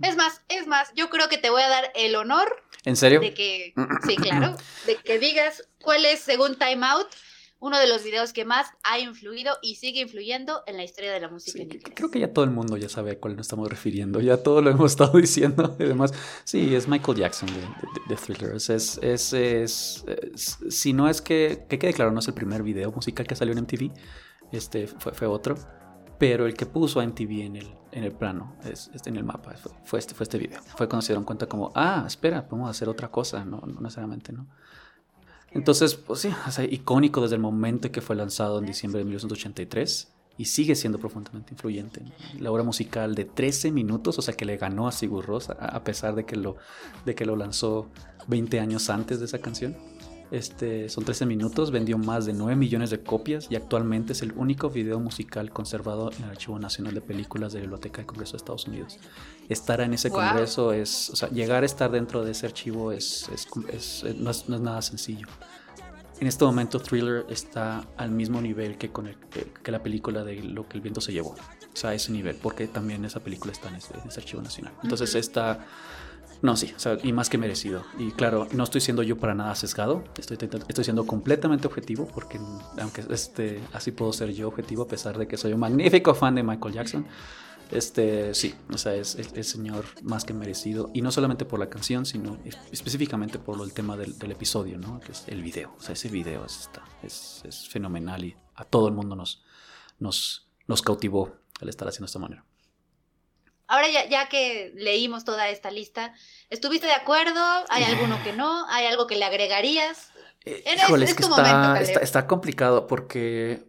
Es más, es más, yo creo que te voy a dar el honor. ¿En serio? De que, sí, claro, de que digas cuál es, según Time Out, uno de los videos que más ha influido y sigue influyendo en la historia de la música. creo que ya todo el mundo ya sabe a cuál nos estamos refiriendo, ya todo lo hemos [LAUGHS] estado diciendo. Además, sí, es Michael Jackson de, Thriller. Es, es, es, si no es que, que quede claro, no es el primer video musical que salió en MTV, este fue, fue otro, pero el que puso a MTV en el, en el plano, es, en el mapa, fue, este, fue este video. Fue cuando se dieron cuenta como, ah, espera, podemos hacer otra cosa, no, no necesariamente, ¿no? Entonces, pues sí, es icónico desde el momento que fue lanzado en diciembre de 1983 y sigue siendo profundamente influyente. La obra musical de 13 minutos, o sea que le ganó a Sigur Rós a pesar de que lo, de que lo lanzó 20 años antes de esa canción. Este, son 13 minutos, vendió más de 9 millones de copias y actualmente es el único video musical conservado en el Archivo Nacional de Películas de la Biblioteca del Congreso de Estados Unidos. Estar en ese congreso es, o sea, llegar a estar dentro de ese archivo es, es, no, es nada sencillo. En este momento Thriller está al mismo nivel que, con el, que, la película de Lo que el viento se llevó. O sea, a ese nivel, porque también esa película está en ese, archivo nacional. Entonces está no, sí, o sea, y más que merecido. Y claro, no estoy siendo yo para nada sesgado, estoy, estoy siendo completamente objetivo, porque aunque este, así puedo ser yo objetivo, a pesar de que soy un magnífico fan de Michael Jackson. Este, sí, o sea, es el, señor más que merecido. Y no solamente por la canción, sino específicamente por el tema del, episodio, ¿no? Que es el video. O sea, ese video es, es, es fenomenal y a todo el mundo nos, nos, nos cautivó al estar haciendo de esta manera. Ahora ya, ya que leímos toda esta lista, ¿estuviste de acuerdo? ¿Hay alguno que no? ¿Hay algo que le agregarías? Eh, híjole, es, que está, está, complicado porque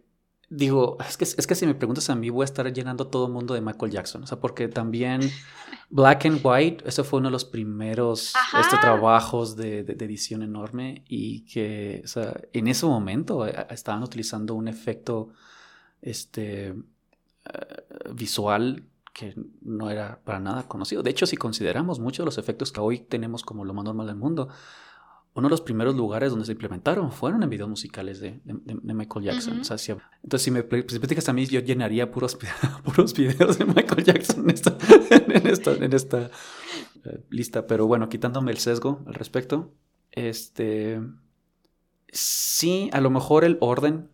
digo, es que, es que si me preguntas a mí voy a estar llenando todo el mundo de Michael Jackson, o sea, porque también [LAUGHS] Black and White, eso fue uno de los primeros este, trabajos de, de, edición enorme y que, o sea, en ese momento eh, estaban utilizando un efecto este, eh, visual que no era para nada conocido. De hecho, si consideramos muchos de los efectos que hoy tenemos como lo más normal del mundo, uno de los primeros lugares donde se implementaron fueron en videos musicales de, Michael Jackson. entonces, si me platicas a mí, yo llenaría puros, [LAUGHS] puros videos de Michael Jackson [LAUGHS] en esta, en esta, eh, lista. Pero bueno, quitándome el sesgo al respecto, este, sí, a lo mejor el orden,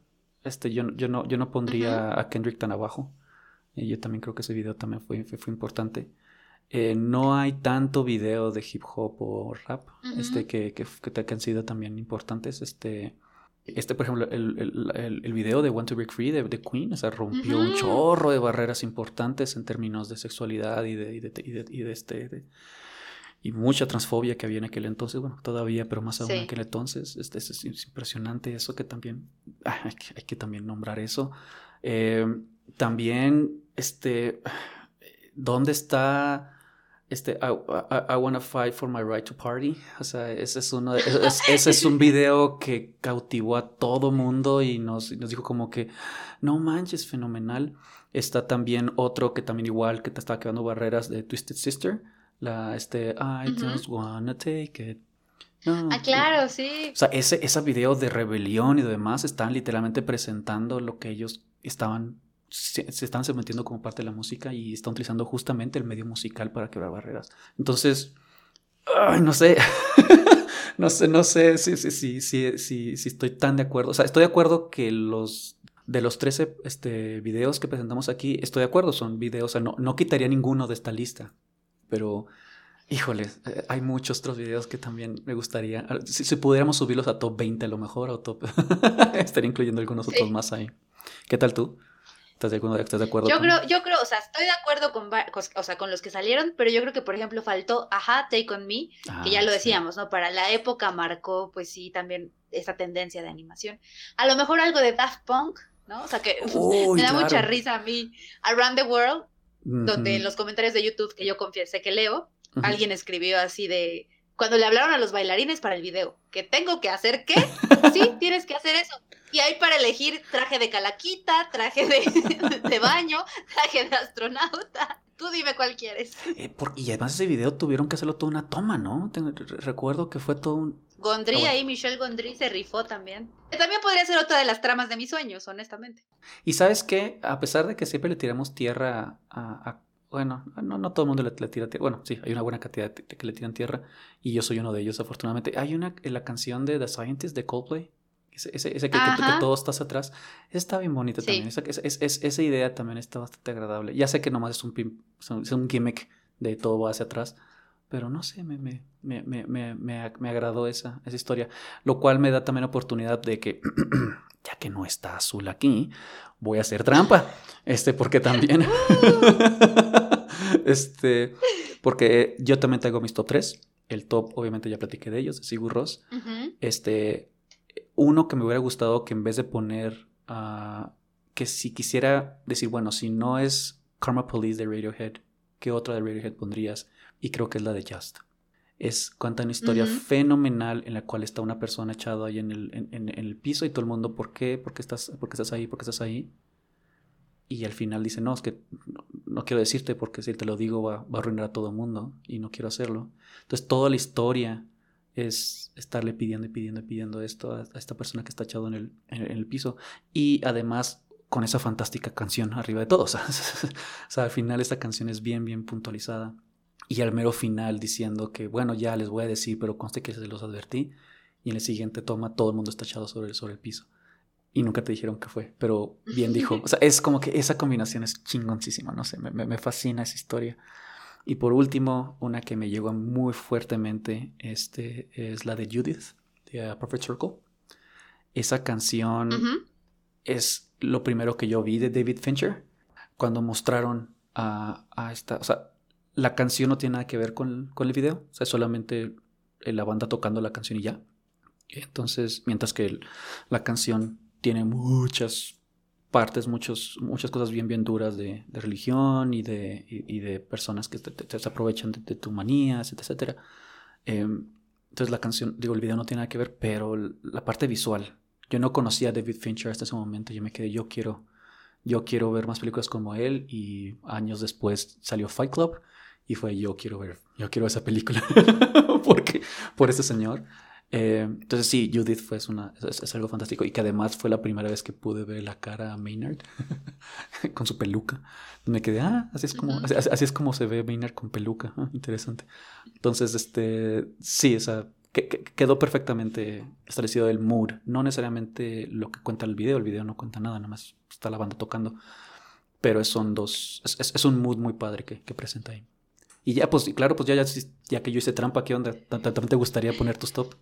este, yo, yo, no, yo no pondría a Kendrick tan abajo. Y yo también creo que ese video también fue, fue importante. Eh, no hay tanto video de hip hop o rap este, que, que, que, han sido también importantes. Este, este por ejemplo, el, el, el video de Want to Break Free de, de Queen, o sea, rompió un chorro de barreras importantes en términos de sexualidad y de, y de, y de, este... y mucha transfobia que había en aquel entonces, bueno, todavía, pero más aún en aquel entonces. Este, es, impresionante eso que también, ah, hay, que, hay que también nombrar eso. Eh, también, este, ¿dónde está este, I, I, Wanna Fight for My Right to Party. O sea, ese es, uno [LAUGHS] ese es un video que cautivó a todo mundo y nos, nos dijo como que, no manches, fenomenal. Está también otro que también igual, que te estaba quedando barreras de Twisted Sister. La, este, I just wanna take it. ah, claro, sí. O sea, ese, ese video de rebelión y demás están literalmente presentando lo que ellos estaban se, están sometiendo como parte de la música y están utilizando justamente el medio musical para quebrar barreras. Entonces, [LAUGHS] no sé, no sé, no sé si, si, si, si, estoy tan de acuerdo. O sea, estoy de acuerdo que los de los 13 este, videos que presentamos aquí, estoy de acuerdo, son videos, o sea, no, no quitaría ninguno de esta lista, pero híjole, eh, hay muchos otros videos que también me gustaría, si, si pudiéramos subirlos a top 20 a lo mejor, o top, [LAUGHS] estaría incluyendo algunos otros más ahí. ¿Qué tal tú? ¿Estás de acuerdo? ¿Estás de acuerdo yo creo, yo creo, o sea, estoy de acuerdo con, o sea, con los que salieron, pero yo creo que, por ejemplo, faltó Ajá, Take On Me, que ya ah, lo decíamos, ¿no? Para la época marcó, pues sí, también esa tendencia de animación. A lo mejor algo de Daft Punk, ¿no? O sea, que [LAUGHS] me da mucha risa a mí. Around the World, donde en los comentarios de YouTube que yo confiesé que leo, alguien escribió así de cuando le hablaron a los bailarines para el video, que tengo que hacer qué? [LAUGHS] Sí, tienes que hacer eso. Y hay para elegir traje de calaquita, traje [LAUGHS] de, baño, traje de astronauta. Tú dime cuál quieres. Eh, y además ese video tuvieron que hacerlo toda una toma, ¿no? recuerdo que fue todo un... Gondry ah, ahí, Michelle Gondry se rifó también. También podría ser otra de las tramas de mis sueños, honestamente. Y sabes qué, a pesar de que siempre le tiramos tierra a bueno, no, no todo el mundo le, tira tierra. Bueno, sí, hay una buena cantidad de, que le tiran tierra y yo soy uno de ellos, afortunadamente. Hay una, en la canción de The Scientist de Coldplay, ese, ese, ese que, que, todo estás atrás, está bien bonita también. Esa, es, esa idea también está bastante agradable. Ya sé que nomás es un, es un gimmick de todo va hacia atrás, pero no sé, me, me, me, me, me agradó esa, esa historia, lo cual me da también oportunidad de que, [CLEARS THROAT] ya que no está azul aquí, voy a hacer trampa, este, porque también, [LAUGHS] [LAUGHS] este, porque yo también tengo mis top 3, el top, obviamente ya platiqué de ellos, de Sigur Ross, este, uno que me hubiera gustado que en vez de poner, uh, que si quisiera decir, bueno, si no es Karma Police de Radiohead, ¿qué otra de Radiohead pondrías? Y creo que es la de Just. Es cuenta una historia fenomenal en la cual está una persona echado ahí en el, en, el, piso y todo el mundo, ¿por qué? ¿Por qué estás, por qué estás ahí? ¿Por qué estás ahí? Y al final dice, no, es que no, quiero decirte porque si te lo digo va, va, a arruinar a todo el mundo y no quiero hacerlo. Entonces toda la historia es estarle pidiendo y pidiendo y pidiendo esto a, esta persona que está echado en el, en el, piso. Y además con esa fantástica canción arriba de todo. [LAUGHS] o sea, al final esta canción es bien, bien puntualizada y al mero final diciendo que, bueno, ya les voy a decir, pero conste que se los advertí. Y en el siguiente toma todo el mundo está echado sobre sobre el piso. Y nunca te dijeron qué fue, pero bien dijo. O [LAUGHS] sea, es como que esa combinación es chingoncísima, no sé, me, me, fascina esa historia. Y por último, una que me llegó muy fuertemente este, es la de Judith, de Perfect Circle. Esa canción es lo primero que yo vi de David Fincher cuando mostraron a, a esta, o sea, la canción no tiene nada que ver con, el video, o sea, es solamente la banda tocando la canción y ya. Entonces, mientras que la canción tiene muchas partes, muchos, muchas cosas bien, bien duras de, religión y de, de personas que se aprovechan de, tu manías, etc. Em, entonces la canción, digo, el video no tiene nada que ver, pero la parte visual. Yo no conocía a David Fincher hasta ese momento, yo me quedé, yo quiero yo quiero ver más películas como él y años después salió Fight Club y fue yo quiero ver, yo quiero esa película [LAUGHS] porque por este señor. Eh, entonces sí, Judith fue una, es, algo fantástico y que además fue la primera vez que pude ver la cara a Maynard [LAUGHS] con su peluca. Me quedé, ah, así es como, así, es como se ve Maynard con peluca, ah, interesante. Entonces, este, sí, esa quedó perfectamente establecido el mood, no necesariamente lo que cuenta el video, el video no cuenta nada, nada más está la banda tocando, pero son dos, es, un mood muy padre que, que presenta ahí. Y ya, pues, claro, pues ya, ya, que yo hice trampa, ¿qué onda? ¿También te gustaría poner tus top?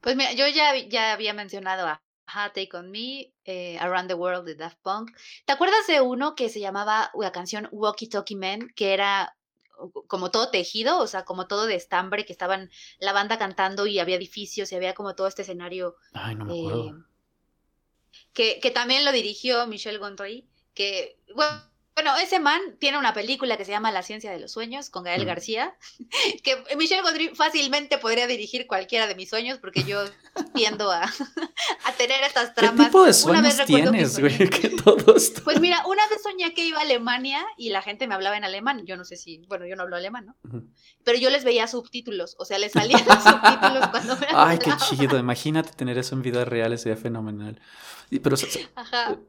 Pues mira, yo ya, ya había mencionado a Take On Me, eh, Around the World de Daft Punk. ¿Te acuerdas de uno que se llamaba la canción Walkie Talkie Man, que era como todo tejido, o sea, como todo de estambre, que estaban la banda cantando y había edificios y había como todo este escenario. Ay, no me acuerdo. Eh, que, que, también lo dirigió Michel Gondry, que, bueno, bueno, ese man tiene una película que se llama La ciencia de los sueños con Gael mm. García, [LAUGHS] que Michelle Gondry fácilmente podría dirigir cualquiera de mis sueños porque yo tiendo a, [LAUGHS] a tener estas tramas. ¿Qué tipo de sueños tienes, güey? [LAUGHS] Que todos... Pues mira, una vez soñé que iba a Alemania y la gente me hablaba en alemán. Yo no sé si, bueno, yo no hablo alemán, ¿no? Pero yo les veía subtítulos, o sea, les salían los subtítulos cuando me Ay, qué chido. Imagínate tener eso en vida real, sería fenomenal. Y, pero,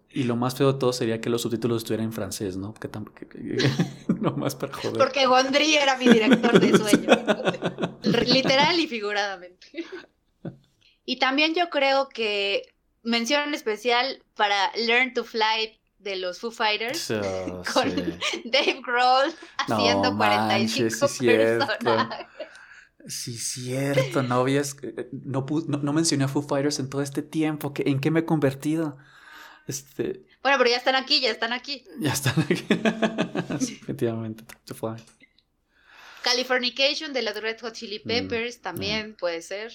y lo más feo de todo sería que los subtítulos estuvieran en francés, ¿no? Que, [LAUGHS] no más para joder. Porque Gondry era mi director de sueños. [LAUGHS] Literal y figuradamente. Y también yo creo que mención especial para Learn to Fly de los Foo Fighters [LAUGHS] con Dave Grohl haciendo no, 45 sí personajes. Sí, cierto, novias. Eh, no, no, no, mencioné a Foo Fighters en todo este tiempo. ¿En qué me he convertido? Este... Bueno, pero ya están aquí, ya están aquí. Ya están aquí. [LAUGHS] efectivamente, Californication de los Red Hot Chili mm, Peppers también mm. puede ser.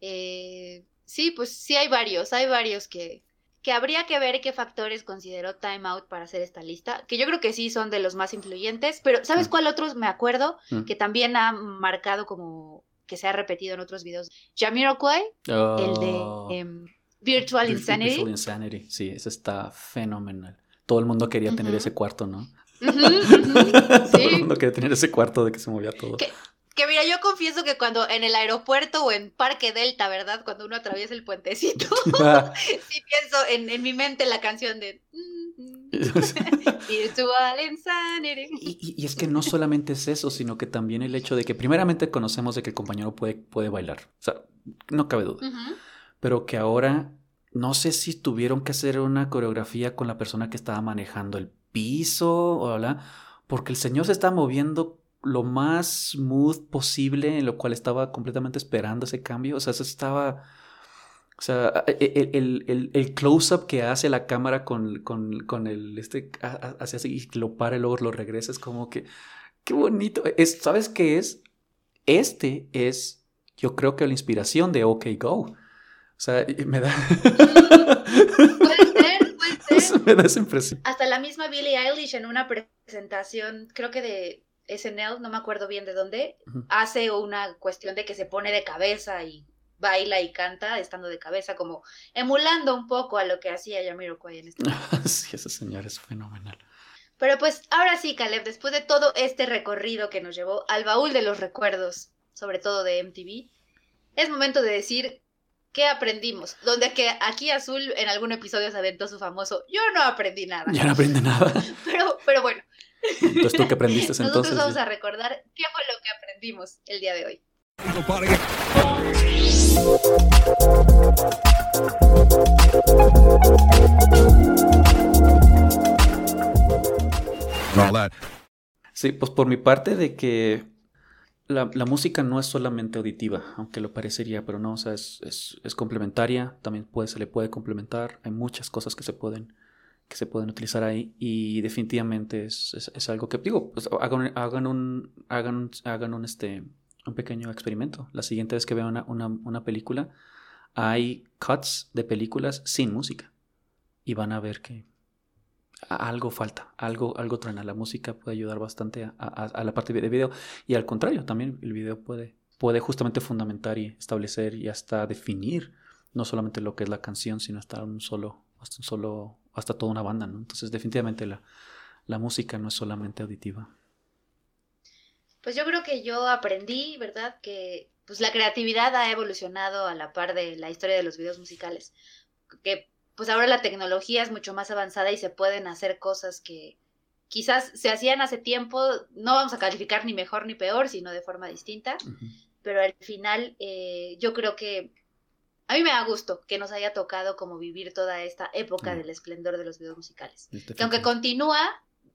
Eh, sí, pues sí hay varios, hay varios que, que habría que ver qué factores consideró Time Out para hacer esta lista, que yo creo que sí son de los más influyentes, pero ¿sabes mm. cuál otros me acuerdo? Mm. Que también ha marcado como que se ha repetido en otros videos. Jamiroquai, el de oh. em, Virtual Insanity. Virtual Insanity, sí, ese está fenomenal. Todo el mundo quería tener ese cuarto, ¿no? [LAUGHS] todo el mundo quería tener ese cuarto de que se movía todo. Que mira, yo confieso que cuando en el aeropuerto o en Parque Delta, ¿verdad? Cuando uno atraviesa el puentecito, [LAUGHS] [LAUGHS] sí pienso en, en, mi mente la canción de [LAUGHS] Virtual Insanity. Y, y, es que no solamente es eso, sino que también el hecho de que primeramente conocemos de que el compañero puede, puede bailar. O sea, no cabe duda. Pero que ahora no sé si tuvieron que hacer una coreografía con la persona que estaba manejando el piso o la, porque el señor se está moviendo lo más smooth posible, en lo cual estaba completamente esperando ese cambio. O sea, eso estaba. O sea, e, e, el, el, close-up que hace la cámara con, con, con el. Este. Hace así y lo para y luego lo regresa. Es como que. Qué bonito. Es, ¿Sabes qué es? Este es. Yo creo que la inspiración de OK Go. O sea, me da. [LAUGHS] puede ser, puede [LAUGHS] ser. me da esa impresión. Hasta la misma Billie Eilish en una presentación, creo que de SNL, no me acuerdo bien de dónde, hace una cuestión de que se pone de cabeza y baila y canta estando de cabeza, como emulando un poco a lo que hacía Jamiroquai en este [LAUGHS] momento. sí, ese señor es fenomenal. Pero pues ahora sí, Caleb, después de todo este recorrido que nos llevó al baúl de los recuerdos, sobre todo de MTV, es momento de decir qué aprendimos. Donde que aquí Azul en algún episodio se aventó su famoso, yo no aprendí nada. Ya no aprendí nada. [LAUGHS] pero, pero bueno, entonces, ¿tú qué aprendiste [LAUGHS] entonces? Nosotros vamos a recordar qué fue lo que aprendimos el día de hoy. Sí, pues por mi parte de que la, la, música no es solamente auditiva, aunque lo parecería, pero no, o sea, es, es, es complementaria, también puede, se le puede complementar, hay muchas cosas que se pueden que se pueden utilizar ahí y definitivamente es, es, algo que digo, pues hagan, hagan, un, hagan, hagan un, este, un pequeño experimento. La siguiente vez que vean una, una, una, película, hay cuts de películas sin música y van a ver que algo falta, algo, algo truena. La música puede ayudar bastante a, a, la parte de video y al contrario, también el video puede, puede justamente fundamentar y establecer y hasta definir no solamente lo que es la canción, sino hasta un solo hasta solo, hasta toda una banda, ¿no? Entonces definitivamente la, la música no es solamente auditiva. Pues yo creo que yo aprendí, ¿verdad? Que pues la creatividad ha evolucionado a la par de la historia de los videos musicales. Que pues ahora la tecnología es mucho más avanzada y se pueden hacer cosas que quizás se hacían hace tiempo, no vamos a calificar ni mejor ni peor, sino de forma distinta, pero al final eh, yo creo que a mí me da gusto que nos haya tocado como vivir toda esta época del esplendor de los videos musicales. Que aunque continúa,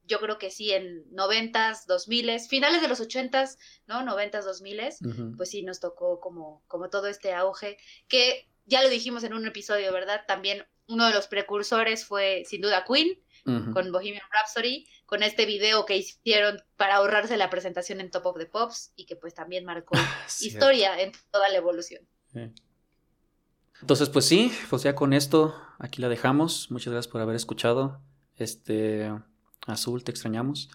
yo creo que sí, en noventas, dos miles, finales de los ochentas, ¿no? Noventas, dos miles, pues sí nos tocó como, como todo este auge, que ya lo dijimos en un episodio, ¿verdad? También uno de los precursores fue sin duda Queen, con Bohemian Rhapsody, con este video que hicieron para ahorrarse la presentación en Top of the Pops y que pues también marcó [LAUGHS] historia en toda la evolución. Entonces, pues sí, pues ya con esto aquí la dejamos. Muchas gracias por haber escuchado. Este, Azul, te extrañamos.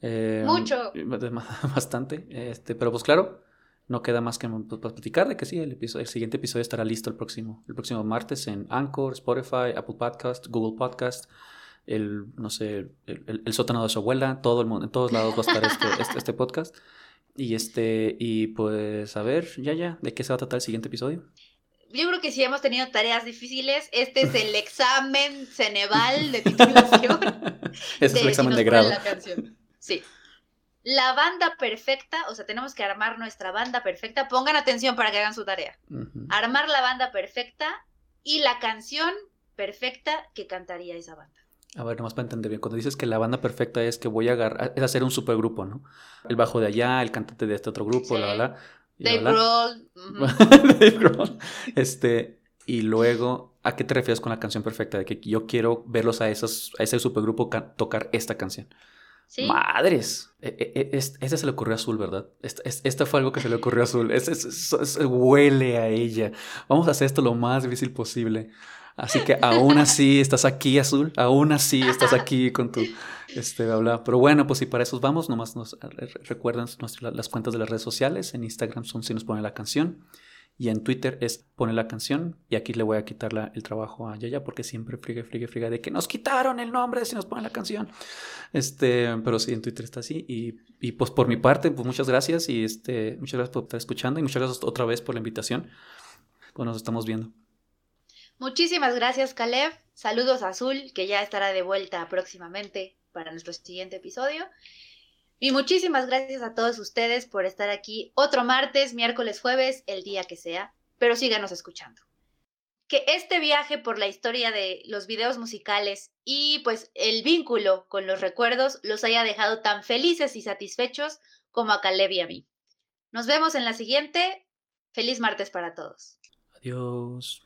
Eh, Mucho. [LAUGHS] Bastante. Este, pero pues claro, no queda más que pues, platicar de que sí, el, episodio, el siguiente episodio estará listo el próximo, el próximo martes en Anchor, Spotify, Apple Podcast, Google Podcast, el, no sé, el, sótano de su abuela, todo el mundo, en todos lados va a estar este, [LAUGHS] este, este, podcast. Y este, y pues a ver, ya, ya, ¿de qué se va a tratar el siguiente episodio? Yo creo que si hemos tenido tareas difíciles. Este es el examen Ceneval de titulación. [LAUGHS] Ese es el examen de grado. La canción. Sí. La banda perfecta, o sea, tenemos que armar nuestra banda perfecta. Pongan atención para que hagan su tarea. Armar la banda perfecta y la canción perfecta que cantaría esa banda. A ver, nomás para entender bien. Cuando dices que la banda perfecta es que voy a agarrar, es hacer un supergrupo, ¿no? El bajo de allá, el cantante de este otro grupo, la verdad. Dave Grohl. [LAUGHS] Dave Grohl. Este, y luego, ¿a qué te refieres con la canción perfecta? De que yo quiero verlos a, esos, a ese supergrupo tocar esta canción. ¿Sí? Madres. E, este se le ocurrió a Azul, ¿verdad? Esta, fue algo que se le ocurrió a Azul. huele a ella. Vamos a hacer esto lo más difícil posible. Así que aún así estás aquí, Azul. Aún así estás [LAUGHS] aquí con tu este, habla. Pero bueno, pues si para eso vamos, nomás nos recuerden las cuentas de las redes sociales. En Instagram son si nos pone la canción. Y en Twitter es pone la canción. Y aquí le voy a quitar el trabajo a Yaya porque siempre frigue, frigue, frigue de que nos quitaron el nombre de si nos pone la canción. Este, pero sí, en Twitter está así. Y, y pues por mi parte, pues muchas gracias. Y este, muchas gracias por estar escuchando. Y muchas gracias otra vez por la invitación. Pues nos estamos viendo. Muchísimas gracias, Caleb. Saludos a Azul, que ya estará de vuelta próximamente para nuestro siguiente episodio. Y muchísimas gracias a todos ustedes por estar aquí otro martes, miércoles, jueves, el día que sea, pero síganos escuchando. Que este viaje por la historia de los videos musicales y pues el vínculo con los recuerdos los haya dejado tan felices y satisfechos como a Caleb y a mí. Nos vemos en la siguiente. Feliz martes para todos. Adiós.